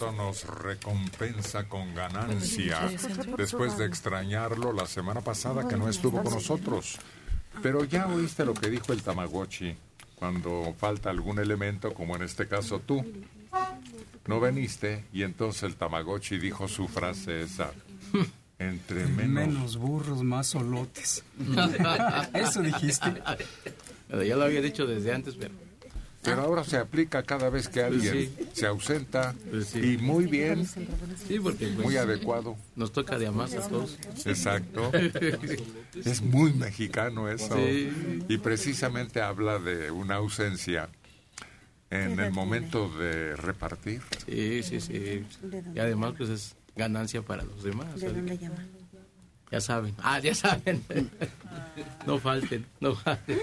[SPEAKER 4] Nos recompensa con ganancia después de extrañarlo la semana pasada que no estuvo con nosotros. Pero ya oíste lo que dijo el Tamagotchi cuando falta algún elemento, como en este caso tú. No veniste y entonces el Tamagotchi dijo su frase esa. Entre menos...
[SPEAKER 21] Menos burros, más solotes. Eso dijiste.
[SPEAKER 9] Ya lo había dicho desde antes, pero...
[SPEAKER 4] Pero ahora se aplica cada vez que alguien
[SPEAKER 9] Sí.
[SPEAKER 4] Se ausenta y muy bien,
[SPEAKER 9] Sí, porque pues,
[SPEAKER 4] muy adecuado.
[SPEAKER 9] Nos toca de amas a todos.
[SPEAKER 4] Exacto. Es muy mexicano eso.
[SPEAKER 9] Sí.
[SPEAKER 4] Y precisamente habla de una ausencia en el momento de repartir.
[SPEAKER 9] Sí, sí, sí. Y además, pues es ganancia para los demás. Ya saben. Ah, ya saben. no falten, no falten.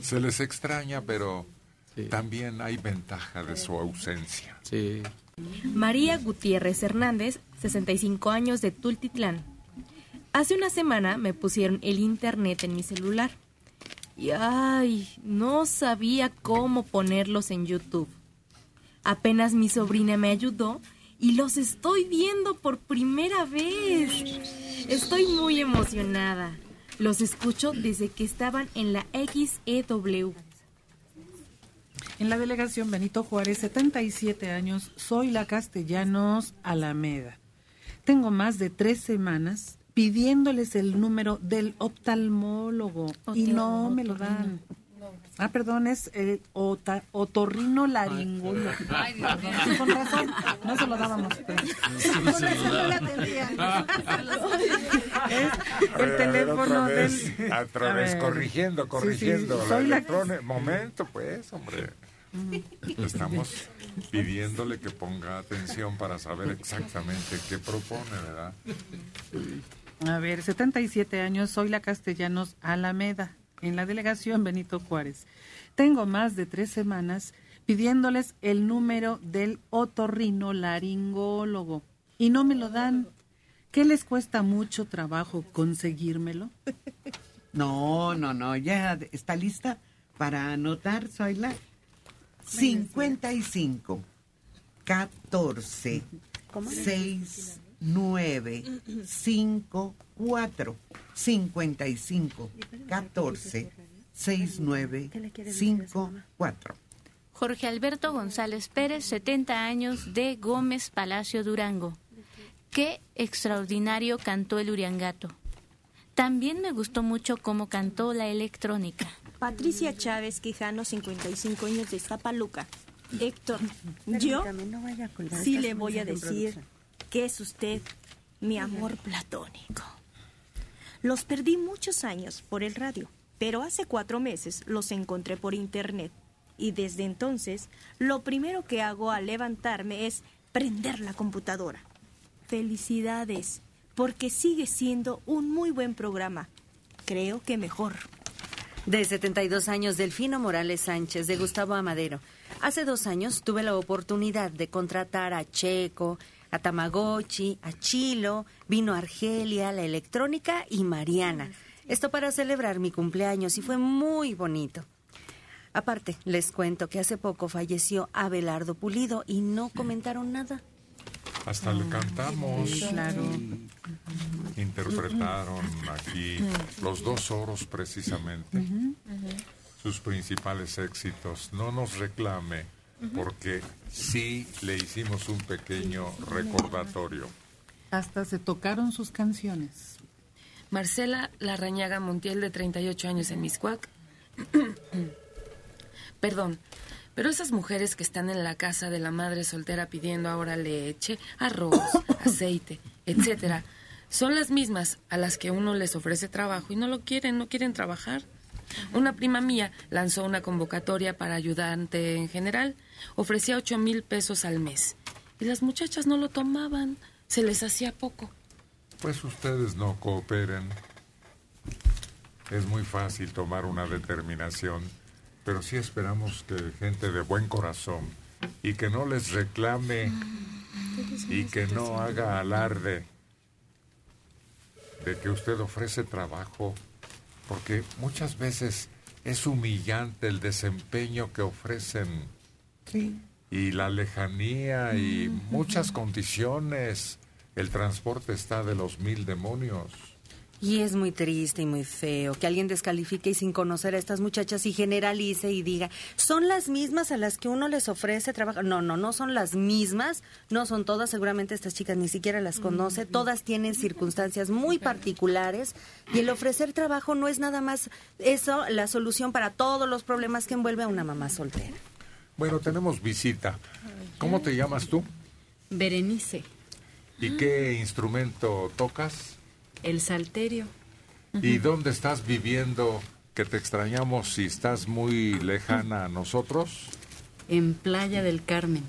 [SPEAKER 4] Se les extraña, pero también hay ventaja de su ausencia.
[SPEAKER 9] Sí.
[SPEAKER 2] María Gutiérrez Hernández, 65 años de Tultitlán. Hace una semana me pusieron el internet en mi celular. Y ay, no sabía cómo ponerlos en YouTube. Apenas mi sobrina me ayudó y los estoy viendo por primera vez. Estoy muy emocionada. Los escucho desde que estaban en la XEW.
[SPEAKER 5] En la delegación Benito Juárez, 77 años, soy la Castellanos Alameda. Tengo más de tres semanas pidiéndoles el número del oftalmólogo y no me lo dan. Ah, perdón, es ota- otorrino laringólogo.
[SPEAKER 25] Ay, Dios mío.
[SPEAKER 5] Sí, con razón, no se lo dábamos. pero-
[SPEAKER 25] no la atendían.
[SPEAKER 5] Es
[SPEAKER 4] A
[SPEAKER 5] el
[SPEAKER 4] ver,
[SPEAKER 5] teléfono
[SPEAKER 4] otra vez,
[SPEAKER 5] del...
[SPEAKER 4] otra
[SPEAKER 5] A
[SPEAKER 4] vez, corrigiendo,
[SPEAKER 5] Sí, sí,
[SPEAKER 4] corrigiendo. la
[SPEAKER 5] soy la-
[SPEAKER 4] electrone- Momento, pues, hombre. Estamos pidiéndole que ponga atención para saber exactamente qué propone, ¿verdad?
[SPEAKER 5] A ver, 77 años, soy la Castellanos Alameda, en la delegación Benito Juárez. Tengo más de tres semanas pidiéndoles el número del otorrino laringólogo y no me lo dan. ¿Qué les cuesta mucho trabajo conseguírmelo?
[SPEAKER 1] No, no, no, ya está lista para anotar, soy la 55 14 6 9 5 4 55 14 6 9 5 4
[SPEAKER 22] Jorge Alberto González Pérez, 70 años, de Gómez Palacio Durango. Qué extraordinario cantó el Uriangato. También me gustó mucho cómo cantó la electrónica.
[SPEAKER 7] Patricia Chávez Quijano, 55 años de Iztapaluca. Héctor, yo sí le voy a decir que es usted mi amor platónico. Los perdí muchos años por el radio, pero hace cuatro meses los encontré por internet. Y desde entonces, lo primero que hago al levantarme es prender la computadora. Felicidades, porque sigue siendo un muy buen programa. Creo que mejor.
[SPEAKER 8] De 72 años, Delfino Morales Sánchez, de Gustavo Amadero. Hace dos años tuve la oportunidad de contratar a Checo, a Tamagotchi, a Chilo, vino Argelia, la electrónica y Mariana. Esto para celebrar mi cumpleaños y fue muy bonito. Aparte, les cuento que hace poco falleció Abelardo Pulido y no comentaron nada.
[SPEAKER 4] Hasta le cantamos.
[SPEAKER 8] Claro.
[SPEAKER 4] Interpretaron aquí los dos oros precisamente. Sus principales éxitos. No nos reclame porque sí le hicimos un pequeño recordatorio.
[SPEAKER 5] Hasta se tocaron sus canciones.
[SPEAKER 12] Marcela Larrañaga Montiel, de 38 años en Miscuac. Perdón, pero esas mujeres que están en la casa de la madre soltera pidiendo ahora leche, arroz, aceite, etcétera, son las mismas a las que uno les ofrece trabajo y no lo quieren, no quieren trabajar. Una prima mía lanzó una convocatoria para ayudante en general. Ofrecía ocho mil pesos al mes. Y las muchachas no lo tomaban. Se les hacía poco.
[SPEAKER 4] Pues ustedes no cooperen. Es muy fácil tomar una determinación, pero sí esperamos que gente de buen corazón y que no les reclame y que no haga alarde de que usted ofrece trabajo, porque muchas veces es humillante el desempeño que ofrecen
[SPEAKER 1] Sí.
[SPEAKER 4] y la lejanía y muchas condiciones. El transporte está de los mil demonios.
[SPEAKER 8] Y es muy triste y muy feo que alguien descalifique y sin conocer a estas muchachas y generalice y diga, son las mismas a las que uno les ofrece trabajo. No, no, no son las mismas, no son todas, seguramente estas chicas ni siquiera las conoce, todas tienen circunstancias muy particulares y el ofrecer trabajo no es nada más eso, la solución para todos los problemas que envuelve a una mamá soltera.
[SPEAKER 4] Bueno, tenemos visita. ¿Cómo te llamas tú?
[SPEAKER 27] Berenice,
[SPEAKER 4] ¿Y qué instrumento tocas?
[SPEAKER 27] El salterio.
[SPEAKER 4] ¿Y dónde estás viviendo? Que te extrañamos si estás muy lejana a nosotros.
[SPEAKER 27] En Playa del Carmen.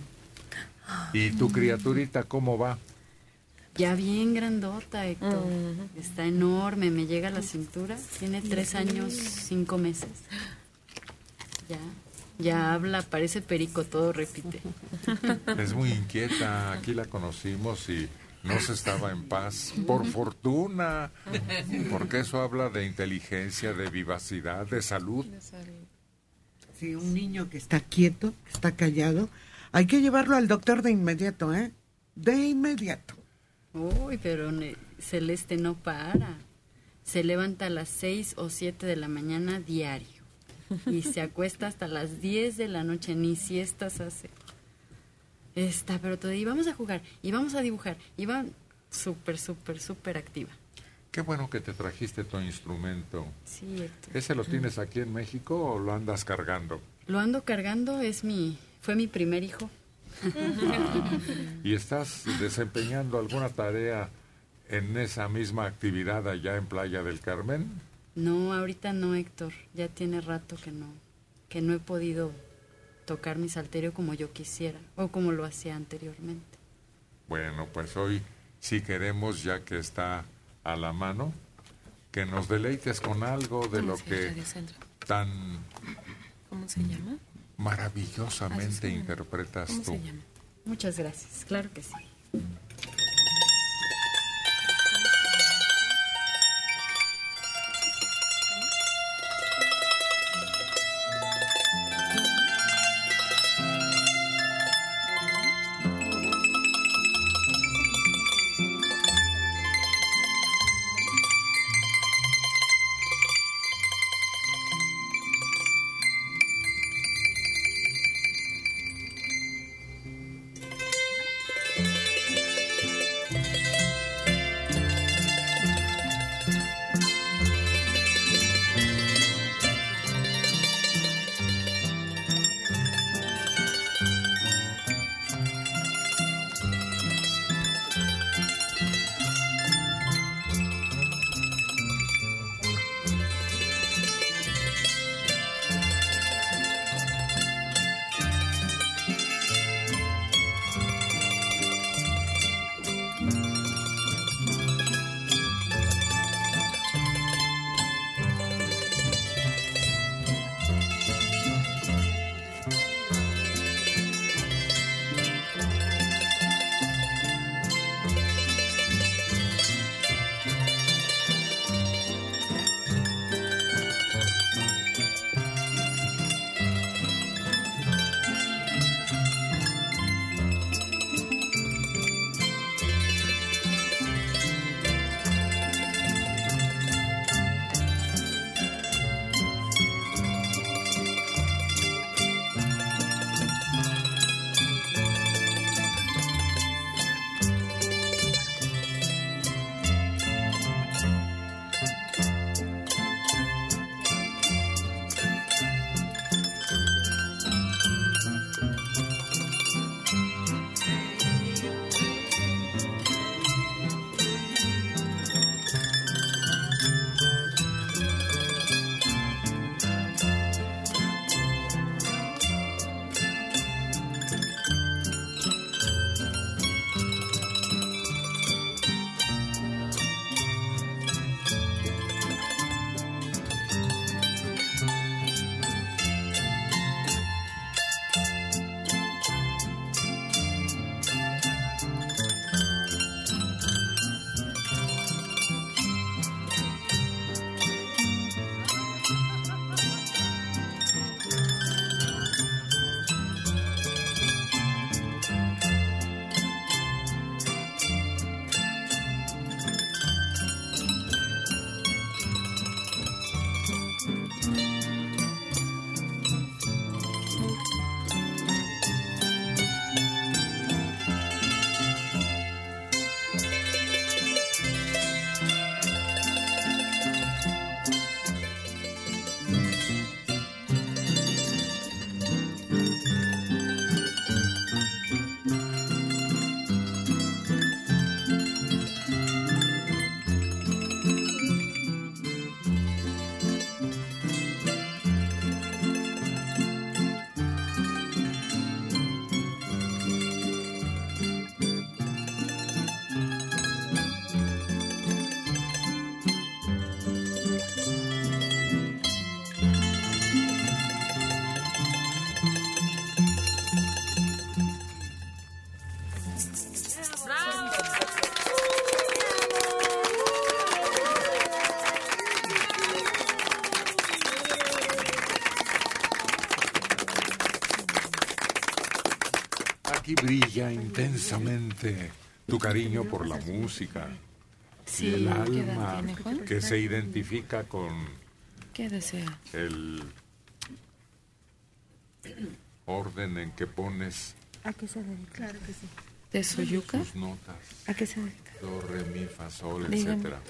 [SPEAKER 4] ¿Y tu criaturita cómo va?
[SPEAKER 27] Ya bien grandota, Héctor. Está enorme, me llega a la cintura. Tiene tres años, cinco meses. Ya, ya habla, parece perico, todo repite.
[SPEAKER 4] Es muy inquieta. Aquí la conocimos y no se estaba en paz. Por fortuna. Porque eso habla de inteligencia, de vivacidad, de salud.
[SPEAKER 1] Sí, un niño que está quieto, que está callado, hay que llevarlo al doctor de inmediato, ¿eh? De inmediato.
[SPEAKER 27] Uy, pero Celeste no para. Se levanta a las seis o siete de la mañana diario. Y se acuesta hasta las 10 de la noche, ni siestas hace. Está, pero todo, y vamos a jugar, y vamos a dibujar, y va súper, súper, súper activa.
[SPEAKER 4] Qué bueno que te trajiste tu instrumento.
[SPEAKER 27] Sí, Héctor.
[SPEAKER 4] ¿Ese lo tienes aquí en México o lo andas cargando?
[SPEAKER 27] Lo ando cargando, es mi, fue mi primer hijo.
[SPEAKER 4] ¿Y estás desempeñando alguna tarea en esa misma actividad allá en Playa del Carmen?
[SPEAKER 27] No, ahorita no, Héctor. Ya tiene rato que no, que no he podido tocar mi salterio como yo quisiera o como lo hacía anteriormente.
[SPEAKER 4] Bueno, pues hoy sí queremos, ya que está a la mano, que nos deleites con algo de lo que tan
[SPEAKER 12] ¿Cómo se llama?
[SPEAKER 4] maravillosamente
[SPEAKER 12] Ah,
[SPEAKER 4] interpretas
[SPEAKER 12] ¿Cómo
[SPEAKER 4] tú.
[SPEAKER 12] se llama?
[SPEAKER 27] Muchas gracias, claro que sí.
[SPEAKER 4] Brilla intensamente tu cariño por la música
[SPEAKER 12] Sí,
[SPEAKER 4] y el
[SPEAKER 12] ¿qué edad
[SPEAKER 4] alma
[SPEAKER 12] tiene,
[SPEAKER 4] que se identifica con
[SPEAKER 12] ¿Qué desea?
[SPEAKER 4] el orden en que pones
[SPEAKER 2] ¿A qué se dedica?
[SPEAKER 7] Claro que sí.
[SPEAKER 12] ¿De Soyuca?
[SPEAKER 4] tus notas,
[SPEAKER 2] ¿A qué se dedica?
[SPEAKER 4] do, re, mi, fa, sol, etcétera.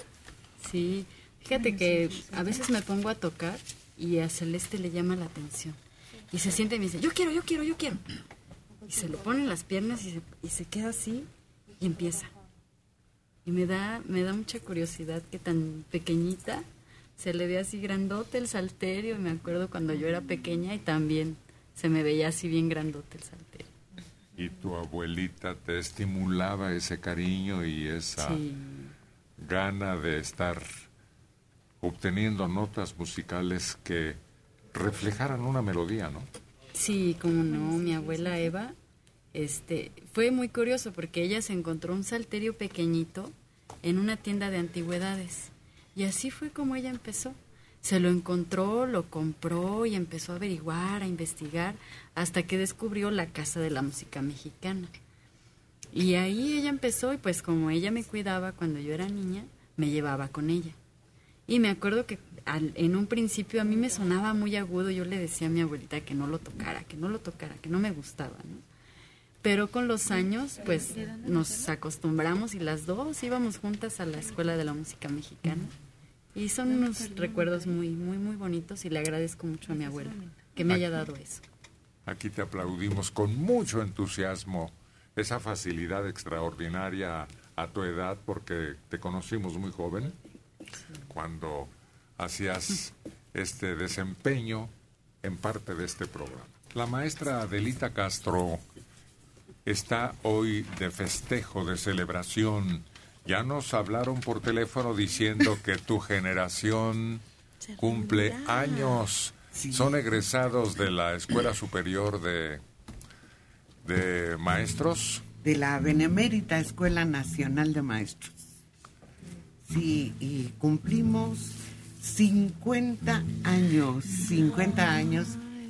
[SPEAKER 27] Sí, fíjate que a veces me pongo a tocar y a Celeste le llama la atención. Y se siente y me dice, yo quiero, yo quiero, yo quiero. Y se le ponen las piernas y se, y se queda así y empieza. Y me da, me da mucha curiosidad que tan pequeñita se le ve así grandote el salterio. Y me acuerdo cuando yo era pequeña y también se me veía así bien grandote el salterio.
[SPEAKER 4] Y tu abuelita te estimulaba ese cariño y esa
[SPEAKER 27] Sí.
[SPEAKER 4] gana de estar obteniendo notas musicales que reflejaran una melodía, ¿no?
[SPEAKER 27] Sí, como no, mi abuela Eva, este, fue muy curioso porque ella se encontró un salterio pequeñito en una tienda de antigüedades y así fue como ella empezó. Se lo encontró, lo compró y empezó a averiguar, a investigar, hasta que descubrió la Casa de la Música Mexicana. Y ahí ella empezó y pues como ella me cuidaba cuando yo era niña, me llevaba con ella. Y me acuerdo que al- en un principio a mí me sonaba muy agudo, yo le decía a mi abuelita que no lo tocara, que no lo tocara, que no me gustaba, ¿no? Pero con los años, pues nos acostumbramos y las dos íbamos juntas a la Escuela de la Música Mexicana. Y son unos recuerdos muy, muy, muy bonitos y le agradezco mucho a mi abuela que me haya dado eso.
[SPEAKER 4] Aquí te aplaudimos con mucho entusiasmo esa facilidad extraordinaria a tu edad, porque te conocimos muy joven, cuando hacías este desempeño en parte de este programa. La maestra Adelita Castro está hoy de festejo, de celebración. Ya nos hablaron por teléfono diciendo que tu generación cumple años. Son egresados de la Escuela Superior de, de Maestros.
[SPEAKER 1] De la Benemérita Escuela Nacional de Maestros. Sí, y cumplimos 50 años, 50 años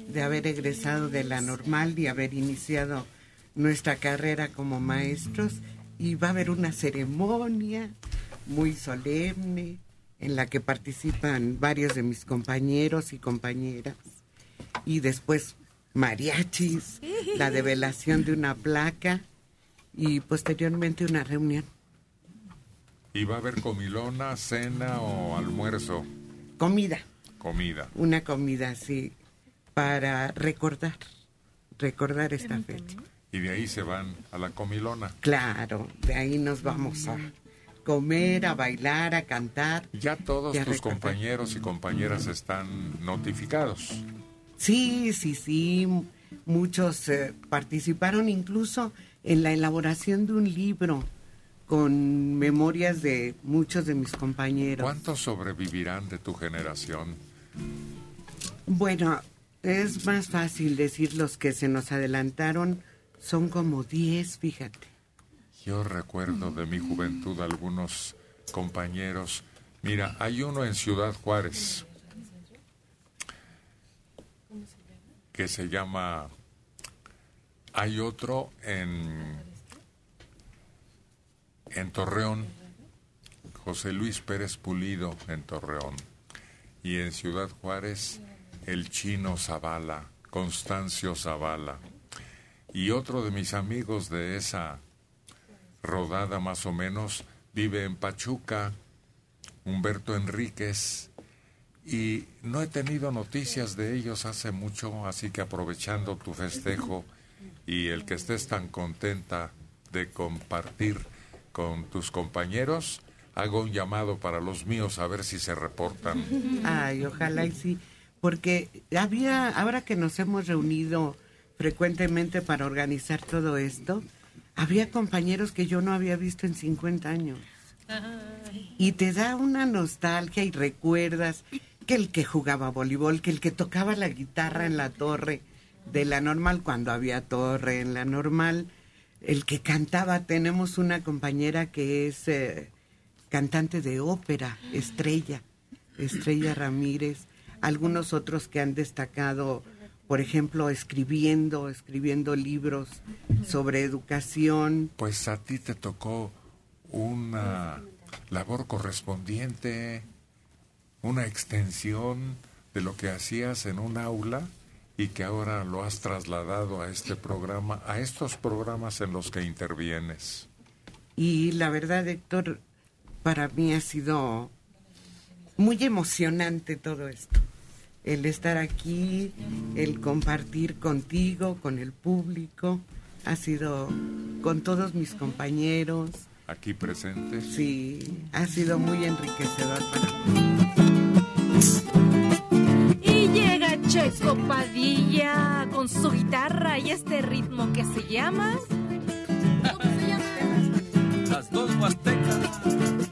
[SPEAKER 1] de haber egresado de la normal y haber iniciado nuestra carrera como maestros. Y va a haber una ceremonia muy solemne en la que participan varios de mis compañeros y compañeras. Y después mariachis, la develación de una placa y posteriormente una reunión.
[SPEAKER 4] ¿Y va a haber comilona, cena o almuerzo?
[SPEAKER 1] Comida,
[SPEAKER 4] Comida.
[SPEAKER 1] una comida así para recordar, recordar esta fecha.
[SPEAKER 4] Y de ahí se van a la comilona.
[SPEAKER 1] Claro, de ahí nos vamos a comer, a bailar, a cantar.
[SPEAKER 4] Ya todos tus
[SPEAKER 1] recordar.
[SPEAKER 4] compañeros y compañeras están notificados.
[SPEAKER 1] Sí, sí, sí. Muchos eh, participaron incluso en la elaboración de un libro con memorias de muchos de mis compañeros.
[SPEAKER 4] ¿Cuántos sobrevivirán de tu generación?
[SPEAKER 1] Bueno, es más fácil decir los que se nos adelantaron. Son como 10, fíjate.
[SPEAKER 4] Yo recuerdo de mi juventud algunos compañeros. Mira, hay uno en Ciudad Juárez que se llama... Hay otro en, en Torreón, José Luis Pérez Pulido en Torreón. Y en Ciudad Juárez, el chino Zavala, Constancio Zavala. Y otro de mis amigos de esa rodada más o menos vive en Pachuca, Humberto Enríquez, y no he tenido noticias de ellos hace mucho, así que aprovechando tu festejo y el que estés tan contenta de compartir con tus compañeros, hago un llamado para los míos a ver si se reportan.
[SPEAKER 1] Ay, ojalá y sí, porque había, ahora que nos hemos reunido frecuentemente para organizar todo esto, había compañeros que yo no había visto en 50 años. Y te da una nostalgia y recuerdas que el que jugaba voleibol, que el que tocaba la guitarra en la torre de la normal, cuando había torre en la normal, el que cantaba, tenemos una compañera que es eh, cantante de ópera, Estrella, Estrella Ramírez, algunos otros que han destacado por ejemplo, escribiendo, escribiendo libros sobre educación.
[SPEAKER 4] Pues a ti te tocó una labor correspondiente, una extensión de lo que hacías en un aula y que ahora lo has trasladado a este programa, a estos programas en los que intervienes.
[SPEAKER 1] Y la verdad, Héctor, para mí ha sido muy emocionante todo esto. El estar aquí, el compartir contigo, con el público, ha sido con todos mis compañeros.
[SPEAKER 4] Aquí presentes.
[SPEAKER 1] Sí, ha sido muy enriquecedor para mí.
[SPEAKER 24] Y llega Checo Padilla con su guitarra y este ritmo que se llama. ¿Cómo se llama?
[SPEAKER 13] Las dos huastecas.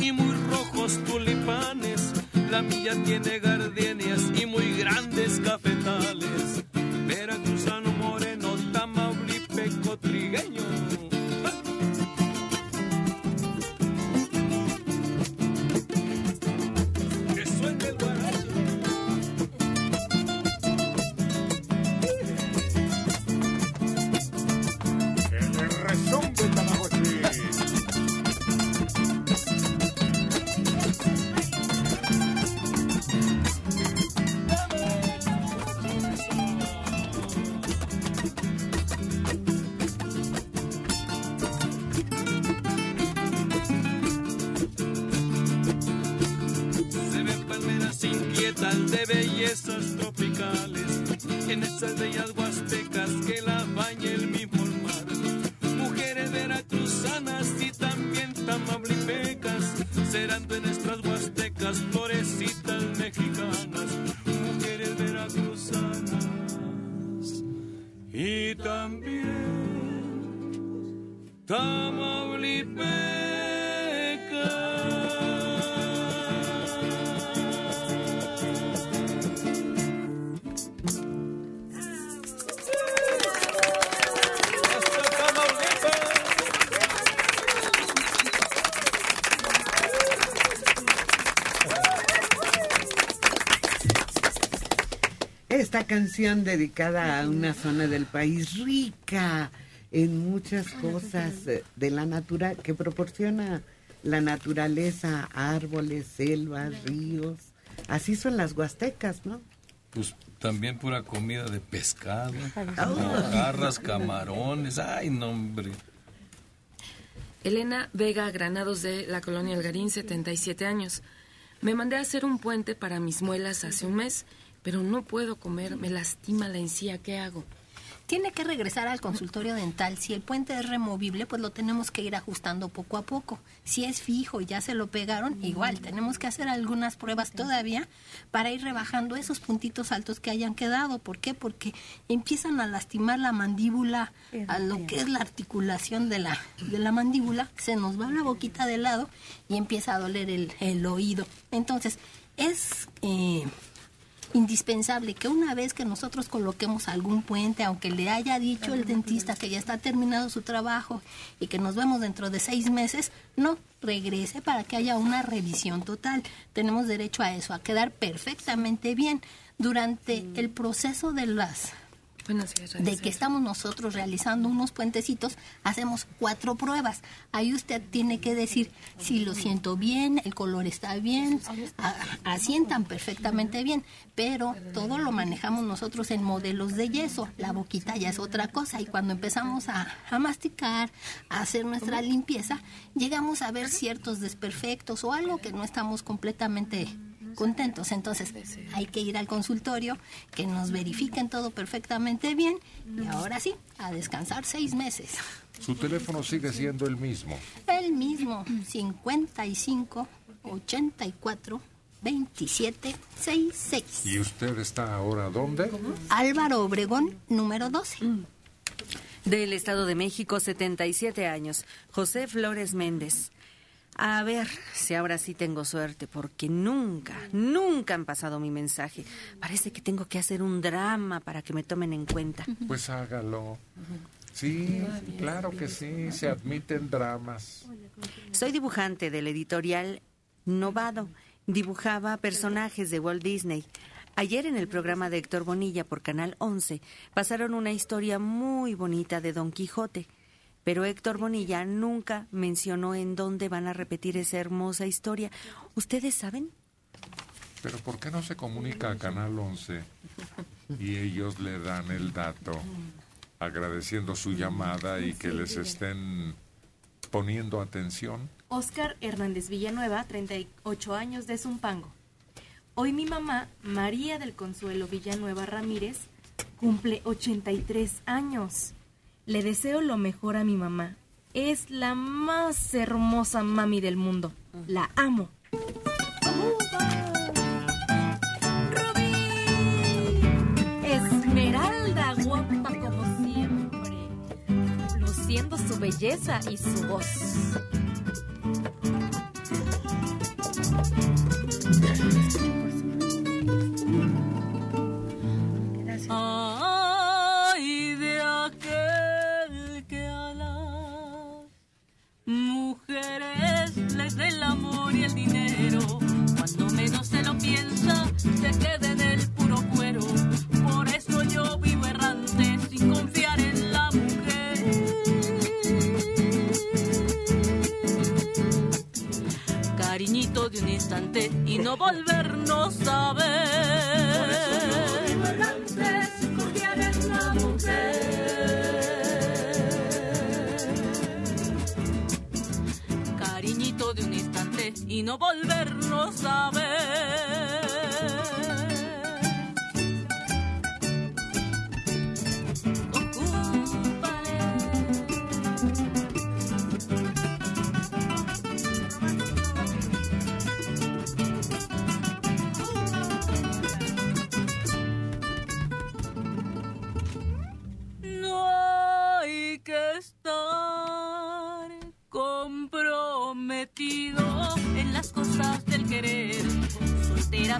[SPEAKER 13] Y muy rojos tulipanes. La mía tiene
[SPEAKER 1] canción dedicada a una zona del país rica en muchas cosas eh, de la natura que proporciona la naturaleza, árboles, selvas, ríos. Así son las huastecas, ¿no?
[SPEAKER 11] Pues también pura comida de pescado,
[SPEAKER 1] Ah.
[SPEAKER 11] garras, camarones, ay, no, hombre.
[SPEAKER 12] Elena Vega Granados de la colonia Algarín, 77 años. Me mandé a hacer un puente para mis muelas hace un mes, pero no puedo comer, me lastima la encía, ¿qué hago?
[SPEAKER 16] tiene que regresar al consultorio dental. Si el puente es removible, pues lo tenemos que ir ajustando poco a poco. Si es fijo y ya se lo pegaron, igual tenemos que hacer algunas pruebas todavía para ir rebajando esos puntitos altos que hayan quedado. ¿Por qué? Porque empiezan a lastimar la mandíbula, a lo que es la articulación de la, de la mandíbula, se nos va la boquita de lado y empieza a doler el, el oído. Entonces, es eh, indispensable que una vez que nosotros coloquemos algún puente, aunque le haya dicho el dentista que ya está terminado su trabajo y que nos vemos dentro de seis meses, no regrese para que haya una revisión total. Tenemos derecho a eso, a quedar perfectamente bien. Durante el proceso de las de que estamos nosotros realizando unos puentecitos, hacemos cuatro pruebas. Ahí usted tiene que decir si lo siento bien, el color está bien, asientan perfectamente bien, pero todo lo manejamos nosotros en modelos de yeso. La boquita ya es otra cosa y cuando empezamos a, a masticar, a hacer nuestra limpieza, llegamos a ver ciertos desperfectos o algo que no estamos completamente contentos. Entonces hay que ir al consultorio, que nos verifiquen todo perfectamente bien y ahora sí, a descansar seis meses.
[SPEAKER 4] Su teléfono sigue siendo el mismo.
[SPEAKER 16] El mismo, 55 84 27 66.
[SPEAKER 4] ¿Y usted está ahora dónde?
[SPEAKER 16] Álvaro Obregón, número 12.
[SPEAKER 8] Del Estado de México, 77 años. José Flores Méndez. A ver si ahora sí tengo suerte, porque nunca, nunca han pasado mi mensaje. Parece que tengo que hacer un drama para que me tomen en cuenta.
[SPEAKER 4] Pues hágalo. Sí, claro que sí, se admiten dramas.
[SPEAKER 8] Soy dibujante del editorial Novado. Dibujaba personajes de Walt Disney. Ayer en el programa de Héctor Bonilla por Canal 11 pasaron una historia muy bonita de Don Quijote. Pero Héctor Bonilla nunca mencionó en dónde van a repetir esa hermosa historia. ¿Ustedes saben?
[SPEAKER 4] Pero ¿por qué no se comunica a Canal 11 y ellos le dan el dato agradeciendo su llamada y que les estén poniendo atención?
[SPEAKER 2] Oscar Hernández Villanueva, 38 años de Zumpango. Hoy mi mamá, María del Consuelo Villanueva Ramírez, cumple 83 años. Le deseo lo mejor a mi mamá. Es la más hermosa mami del mundo. La amo. Esmeralda, guapa como siempre, luciendo su belleza y su voz.
[SPEAKER 28] Se queda en el puro cuero. Por eso yo vivo errante sin confiar en la mujer. Cariñito de un instante y no volvernos a ver. Por eso yo vivo errante sin confiar en la mujer. Cariñito de un instante y no volvernos a ver.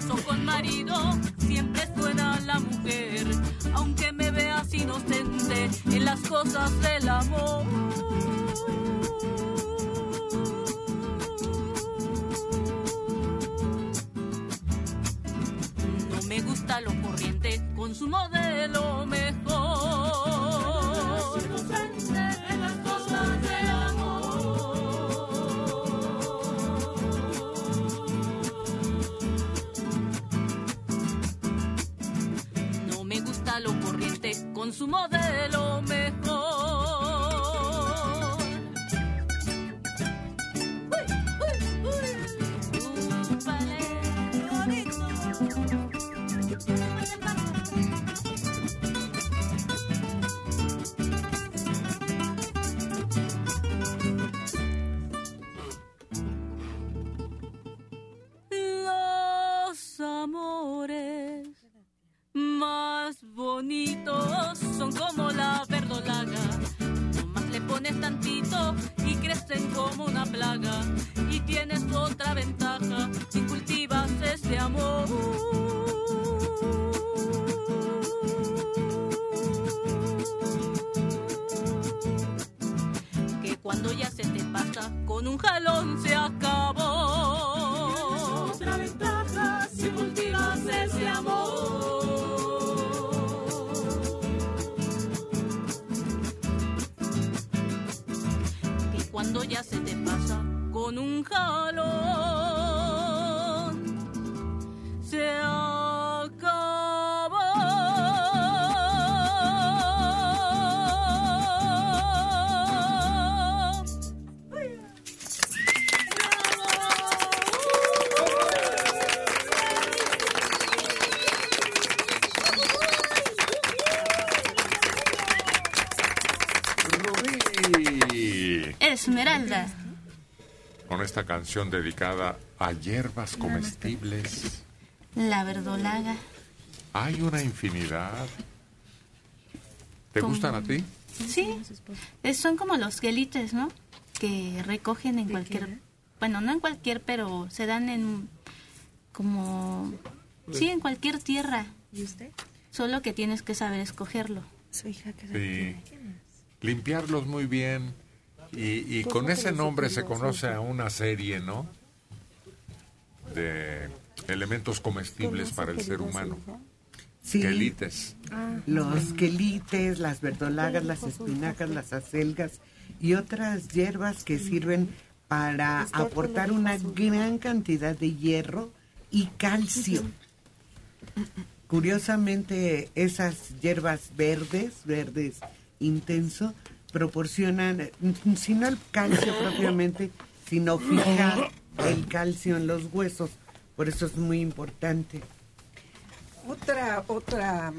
[SPEAKER 28] Solteras o con marido,
[SPEAKER 4] canción dedicada a hierbas comestibles.
[SPEAKER 22] La verdolaga.
[SPEAKER 4] Hay una infinidad. ¿Te
[SPEAKER 22] Como-
[SPEAKER 4] gustan a ti?
[SPEAKER 22] Sí, es- son como los gelites, ¿no? Que recogen en cualquier, bueno, no en cualquier, pero se dan en como, sí, en cualquier tierra.
[SPEAKER 2] ¿Y usted?
[SPEAKER 22] Solo que tienes que saber escogerlo.
[SPEAKER 2] Su hija que
[SPEAKER 4] Sí. Limpiarlos muy bien. Y, y con ese nombre se conoce a una serie, ¿no? De elementos comestibles para el ser humano.
[SPEAKER 1] Sí.
[SPEAKER 4] Quelites.
[SPEAKER 1] Los quelites, las verdolagas, las espinacas, las acelgas y otras hierbas que sirven para aportar una gran cantidad de hierro y calcio. Curiosamente, esas hierbas verdes, verdes intenso, proporcionan, mm, si no el calcio propiamente, sino fijar el calcio en los huesos. Por eso es muy importante.
[SPEAKER 29] Otra, otra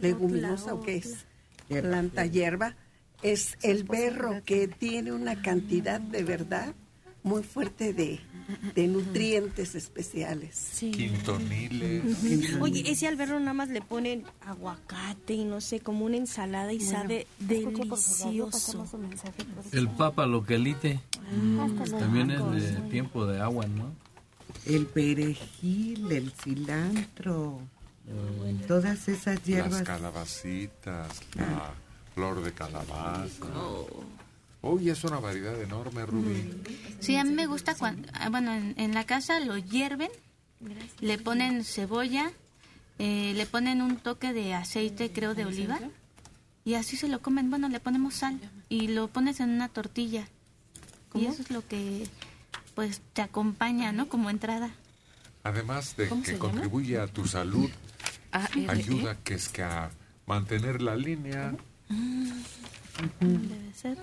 [SPEAKER 29] leguminosa, ¿o qué es? Planta hierba, es el berro, que tiene una cantidad de verdad muy fuerte de, de nutrientes especiales.
[SPEAKER 4] Quintoniles.
[SPEAKER 7] Oye, ese alberro nada más le ponen aguacate y no sé, como una ensalada y
[SPEAKER 29] Bueno,
[SPEAKER 7] sabe delicioso.
[SPEAKER 11] El papa loquelite también es de tiempo de agua, ¿no?
[SPEAKER 1] El perejil, el cilantro, todas esas
[SPEAKER 4] Las
[SPEAKER 1] hierbas.
[SPEAKER 4] calabacitas, la flor de calabaza. Uy, es una variedad enorme, Rubí.
[SPEAKER 22] Sí, a mí me gusta cuando, ah, bueno, en, en la casa lo hierven, le ponen cebolla, eh, le ponen un toque de aceite, creo, de oliva, y así se lo comen. Bueno, le ponemos sal y lo pones en una tortilla. Y eso es lo que, pues, te acompaña, ¿no? Como entrada.
[SPEAKER 4] Además de
[SPEAKER 22] ¿Cómo
[SPEAKER 4] que contribuye a tu salud,
[SPEAKER 22] A-R-E.
[SPEAKER 4] ayuda que es que a mantener la línea.
[SPEAKER 22] Debe ser.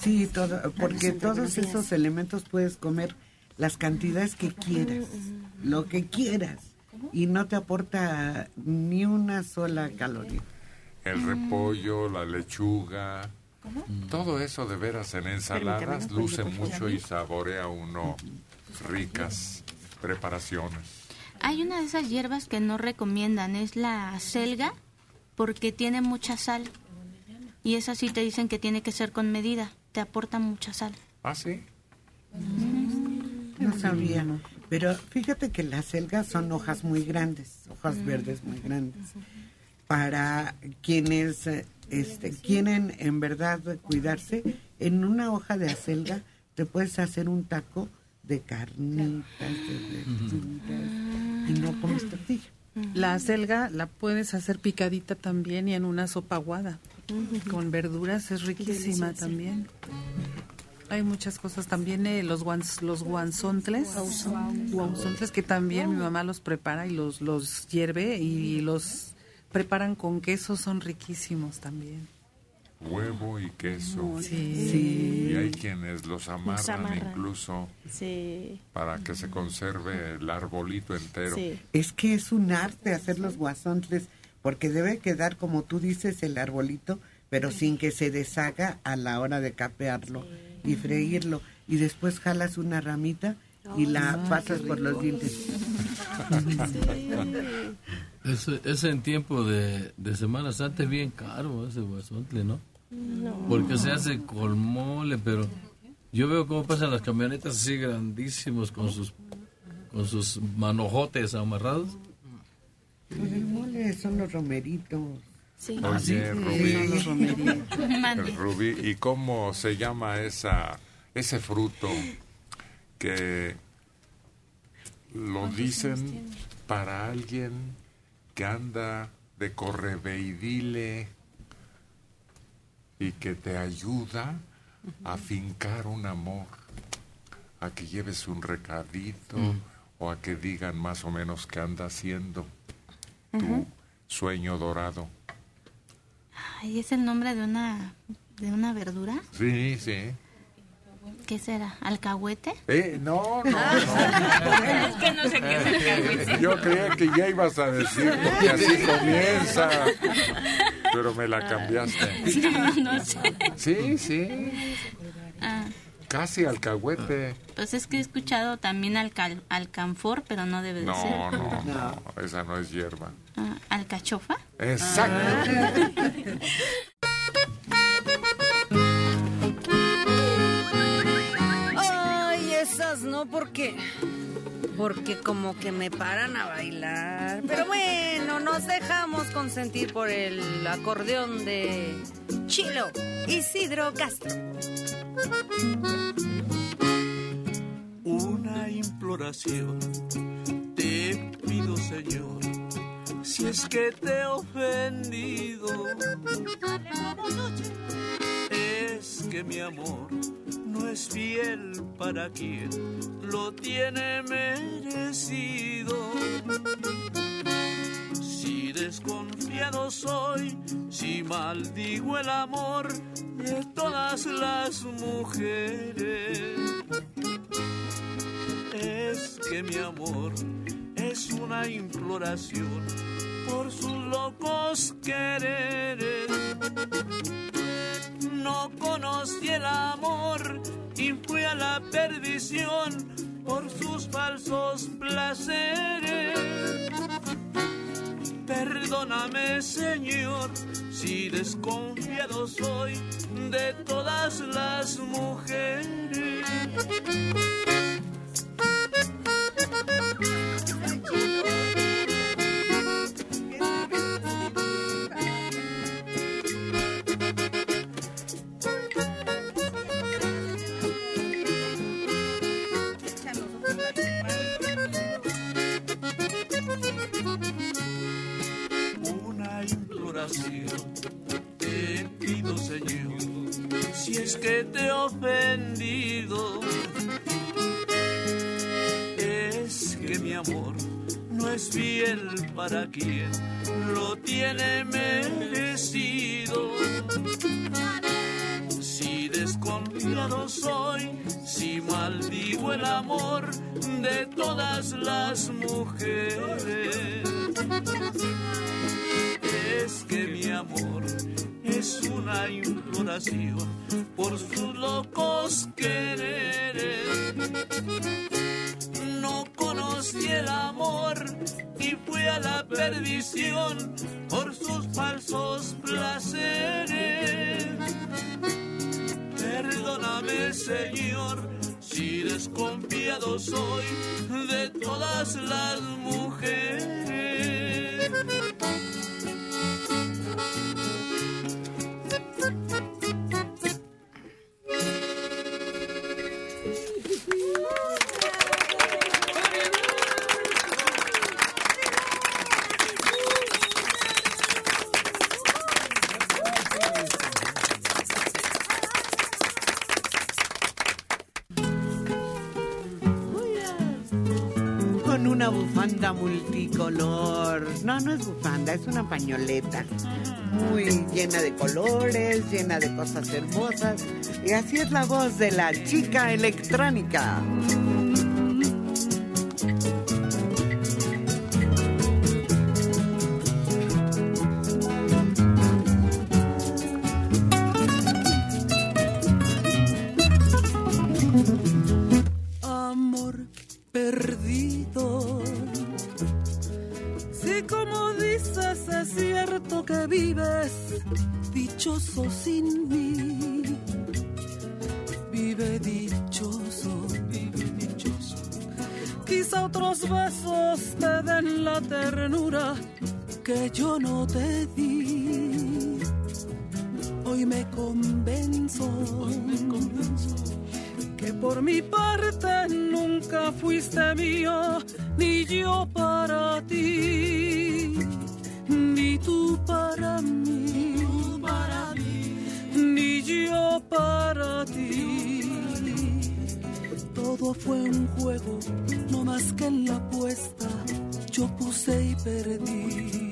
[SPEAKER 1] Sí, todo, porque todos esos elementos puedes comer las cantidades que quieras, lo que quieras, y no te aporta ni una sola caloría.
[SPEAKER 4] El repollo, la lechuga, todo eso de veras en ensaladas luce mucho y saborea uno ricas preparaciones.
[SPEAKER 22] Hay una de esas hierbas que no recomiendan, es la selga, porque tiene mucha sal. Y esa sí te dicen que tiene que ser con medida, te aporta mucha sal.
[SPEAKER 4] ¿Ah, sí?
[SPEAKER 1] No sabía, pero fíjate que las selgas son hojas muy grandes, hojas
[SPEAKER 22] Mm.
[SPEAKER 1] verdes muy grandes. Para quienes este, quieren en verdad cuidarse, en una hoja de acelga te puedes hacer un taco de carnitas, de verduras, y no comes tortilla.
[SPEAKER 5] La acelga la puedes hacer picadita también y en una sopa aguada. Con verduras es riquísima
[SPEAKER 7] Deliciosa.
[SPEAKER 5] también. Hay muchas cosas también, eh, los guans, los guanzontles, guanzontles que también mi mamá los prepara y los, los hierve y los preparan con queso, son riquísimos también.
[SPEAKER 4] Huevo y queso.
[SPEAKER 5] Sí.
[SPEAKER 1] Sí.
[SPEAKER 4] Y hay quienes los amarran,
[SPEAKER 7] amarran.
[SPEAKER 4] incluso
[SPEAKER 7] Sí.
[SPEAKER 4] para que se conserve el arbolito entero.
[SPEAKER 7] Sí.
[SPEAKER 1] Es que es un arte hacer los guasontles, porque debe quedar, como tú dices, el arbolito, pero sin que se deshaga a la hora de capearlo y freírlo. Y después jalas una ramita y la
[SPEAKER 11] Ah,
[SPEAKER 1] pasas por los dientes.
[SPEAKER 11] Ese, ese en tiempo de, de Semana Santa es bien caro ese guasontle, ¿no? Porque se hace con mole, pero yo veo cómo pasan las camionetas así grandísimos con sus con sus manojotes amarrados.
[SPEAKER 1] Con el mole son los romeritos.
[SPEAKER 30] Sí.
[SPEAKER 4] Oye,
[SPEAKER 5] Sí,
[SPEAKER 4] Rubí.
[SPEAKER 5] son los.
[SPEAKER 4] Rubí, ¿y cómo se llama esa ese fruto que lo dicen para alguien que anda de correveidile y que te ayuda a fincar un amor, a que lleves un recadito
[SPEAKER 9] Mm.
[SPEAKER 4] o a que digan más o menos qué anda haciendo tu sueño dorado?
[SPEAKER 22] Ay, ¿es el nombre de una, de una verdura?
[SPEAKER 4] Sí, sí.
[SPEAKER 22] ¿Qué será? ¿Alcahuete?
[SPEAKER 4] Eh, no, no,
[SPEAKER 22] Es que no sé qué es alcahuete.
[SPEAKER 4] Yo creía que ya ibas a decir porque así comienza. Pero me la cambiaste.
[SPEAKER 22] No, no sé.
[SPEAKER 4] Sí, sí.
[SPEAKER 22] Ah,
[SPEAKER 4] Casi alcahuete.
[SPEAKER 22] pues es que he escuchado también alcal, alcanfor, pero no debe de
[SPEAKER 4] No,
[SPEAKER 22] ser.
[SPEAKER 4] no, no. Esa no es hierba.
[SPEAKER 22] Ah, ¿Alcachofa?
[SPEAKER 4] Exacto.
[SPEAKER 8] Ay, esas no, porque porque como que me paran a bailar. Pero bueno, nos dejamos consentir por el acordeón de Chilo Isidro Castro.
[SPEAKER 13] Una imploración te pido, Señor, si es que te he ofendido. Es que mi amor no es fiel para quien lo tiene merecido. Desconfiado soy, si maldigo el amor de todas las mujeres, es que mi amor es una imploración por sus locos quereres. No conocí el amor y fui a la perdición por sus falsos placeres. Perdóname, Señor, si desconfiado soy de todas las mujeres. Te pido, Señor, si es que te he ofendido. Es que mi amor no es fiel para quien lo tiene merecido. Si desconfiado soy, si maldigo el amor de todas las mujeres, es que mi amor es una imploración por sus locos quereres. No conocí el amor y fui a la perdición por sus falsos placeres. Perdóname, Señor, si desconfiado soy de todas las mujeres.
[SPEAKER 1] Es bufanda, es una pañoleta. Muy llena de colores, llena de cosas hermosas. Y así es la voz de la chica electrónica.
[SPEAKER 31] Sin mí, vive dichoso, vive dichoso. Quizá otros besos te den la ternura que yo no te di. hoy me convenzo, que por mi parte nunca fuiste mío, ni yo Fue un juego, no más que en la apuesta, yo puse y perdí.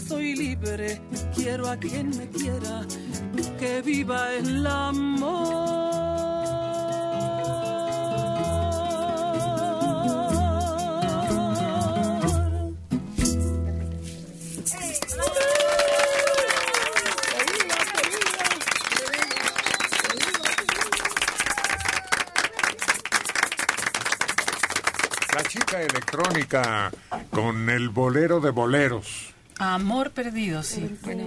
[SPEAKER 31] Soy libre, quiero a quien me quiera. Que viva el amor.
[SPEAKER 4] La chica electrónica con el bolero de boleros.
[SPEAKER 5] Amor perdido, sí.
[SPEAKER 12] Bueno,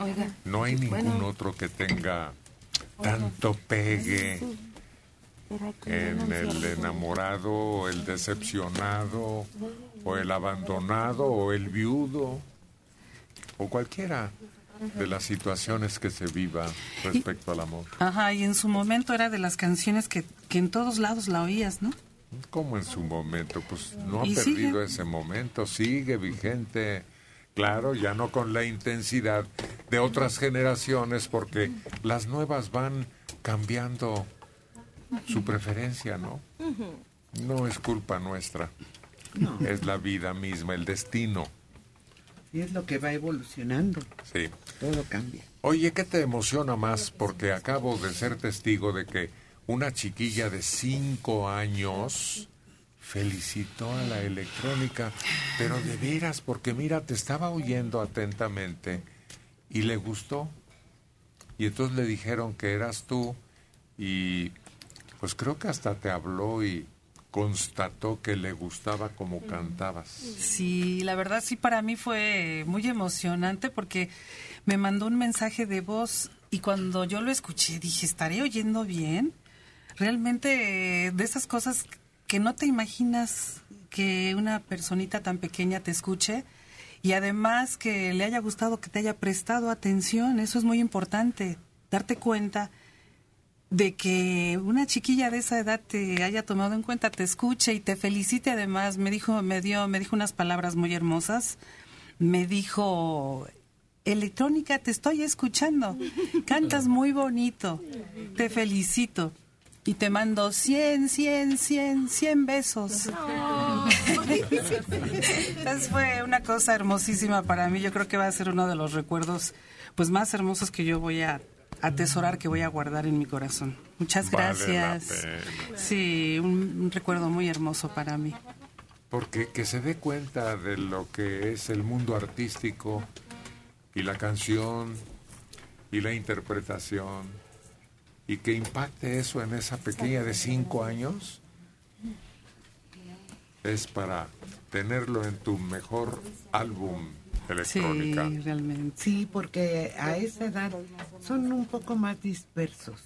[SPEAKER 12] oiga.
[SPEAKER 4] No hay ningún
[SPEAKER 12] Bueno.
[SPEAKER 4] otro que tenga tanto pegue en el enamorado, o el decepcionado, o el abandonado, o el viudo, o cualquiera de las situaciones que se viva respecto al amor.
[SPEAKER 5] Ajá, y en su momento era de las canciones que, que en todos lados la oías, ¿no?
[SPEAKER 4] Como en su momento, pues no ha
[SPEAKER 5] Y
[SPEAKER 4] perdido
[SPEAKER 5] sigue.
[SPEAKER 4] ese momento, sigue vigente Claro, ya no con la intensidad de otras generaciones, porque las nuevas van cambiando su preferencia, ¿no? No es culpa nuestra. Es la vida misma, el destino.
[SPEAKER 1] Y es lo que va evolucionando.
[SPEAKER 4] Sí.
[SPEAKER 1] Todo cambia.
[SPEAKER 4] Oye, ¿qué te emociona más? Porque acabo de ser testigo de que una chiquilla de cinco años felicitó a la electrónica, pero de veras, porque mira, te estaba oyendo atentamente y le gustó. Y entonces le dijeron que eras tú y pues creo que hasta te habló y constató que le gustaba como cantabas.
[SPEAKER 5] Sí, la verdad sí para mí fue muy emocionante porque me mandó un mensaje de voz y cuando yo lo escuché dije, ¿estaré oyendo bien? Realmente de esas cosas que no te imaginas que una personita tan pequeña te escuche y además que le haya gustado que te haya prestado atención, eso es muy importante, darte cuenta de que una chiquilla de esa edad te haya tomado en cuenta, te escuche y te felicite. Además, me dijo, me dio, me dijo unas palabras muy hermosas, me dijo electrónica, te estoy escuchando, cantas muy bonito, te felicito y te mando 100, 100, 100, 100 besos. Entonces fue una cosa hermosísima para mí. Yo creo que va a ser uno de los recuerdos pues más hermosos que yo voy a atesorar, que voy a guardar en mi corazón. Muchas
[SPEAKER 4] Vale
[SPEAKER 5] gracias. Sí, un, un recuerdo muy hermoso para mí.
[SPEAKER 4] Porque que se dé cuenta de lo que es el mundo artístico y la canción y la interpretación y que impacte eso en esa pequeña de cinco años es para tenerlo en tu mejor álbum electrónica.
[SPEAKER 1] realmente. Sí, porque a esa edad son un poco más dispersos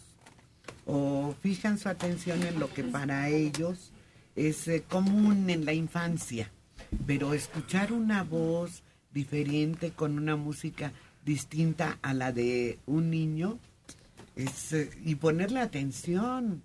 [SPEAKER 1] o fijan su atención en lo que para ellos es eh, común en la infancia, pero escuchar una voz diferente con una música distinta a la de un niño es, eh, y ponerle atención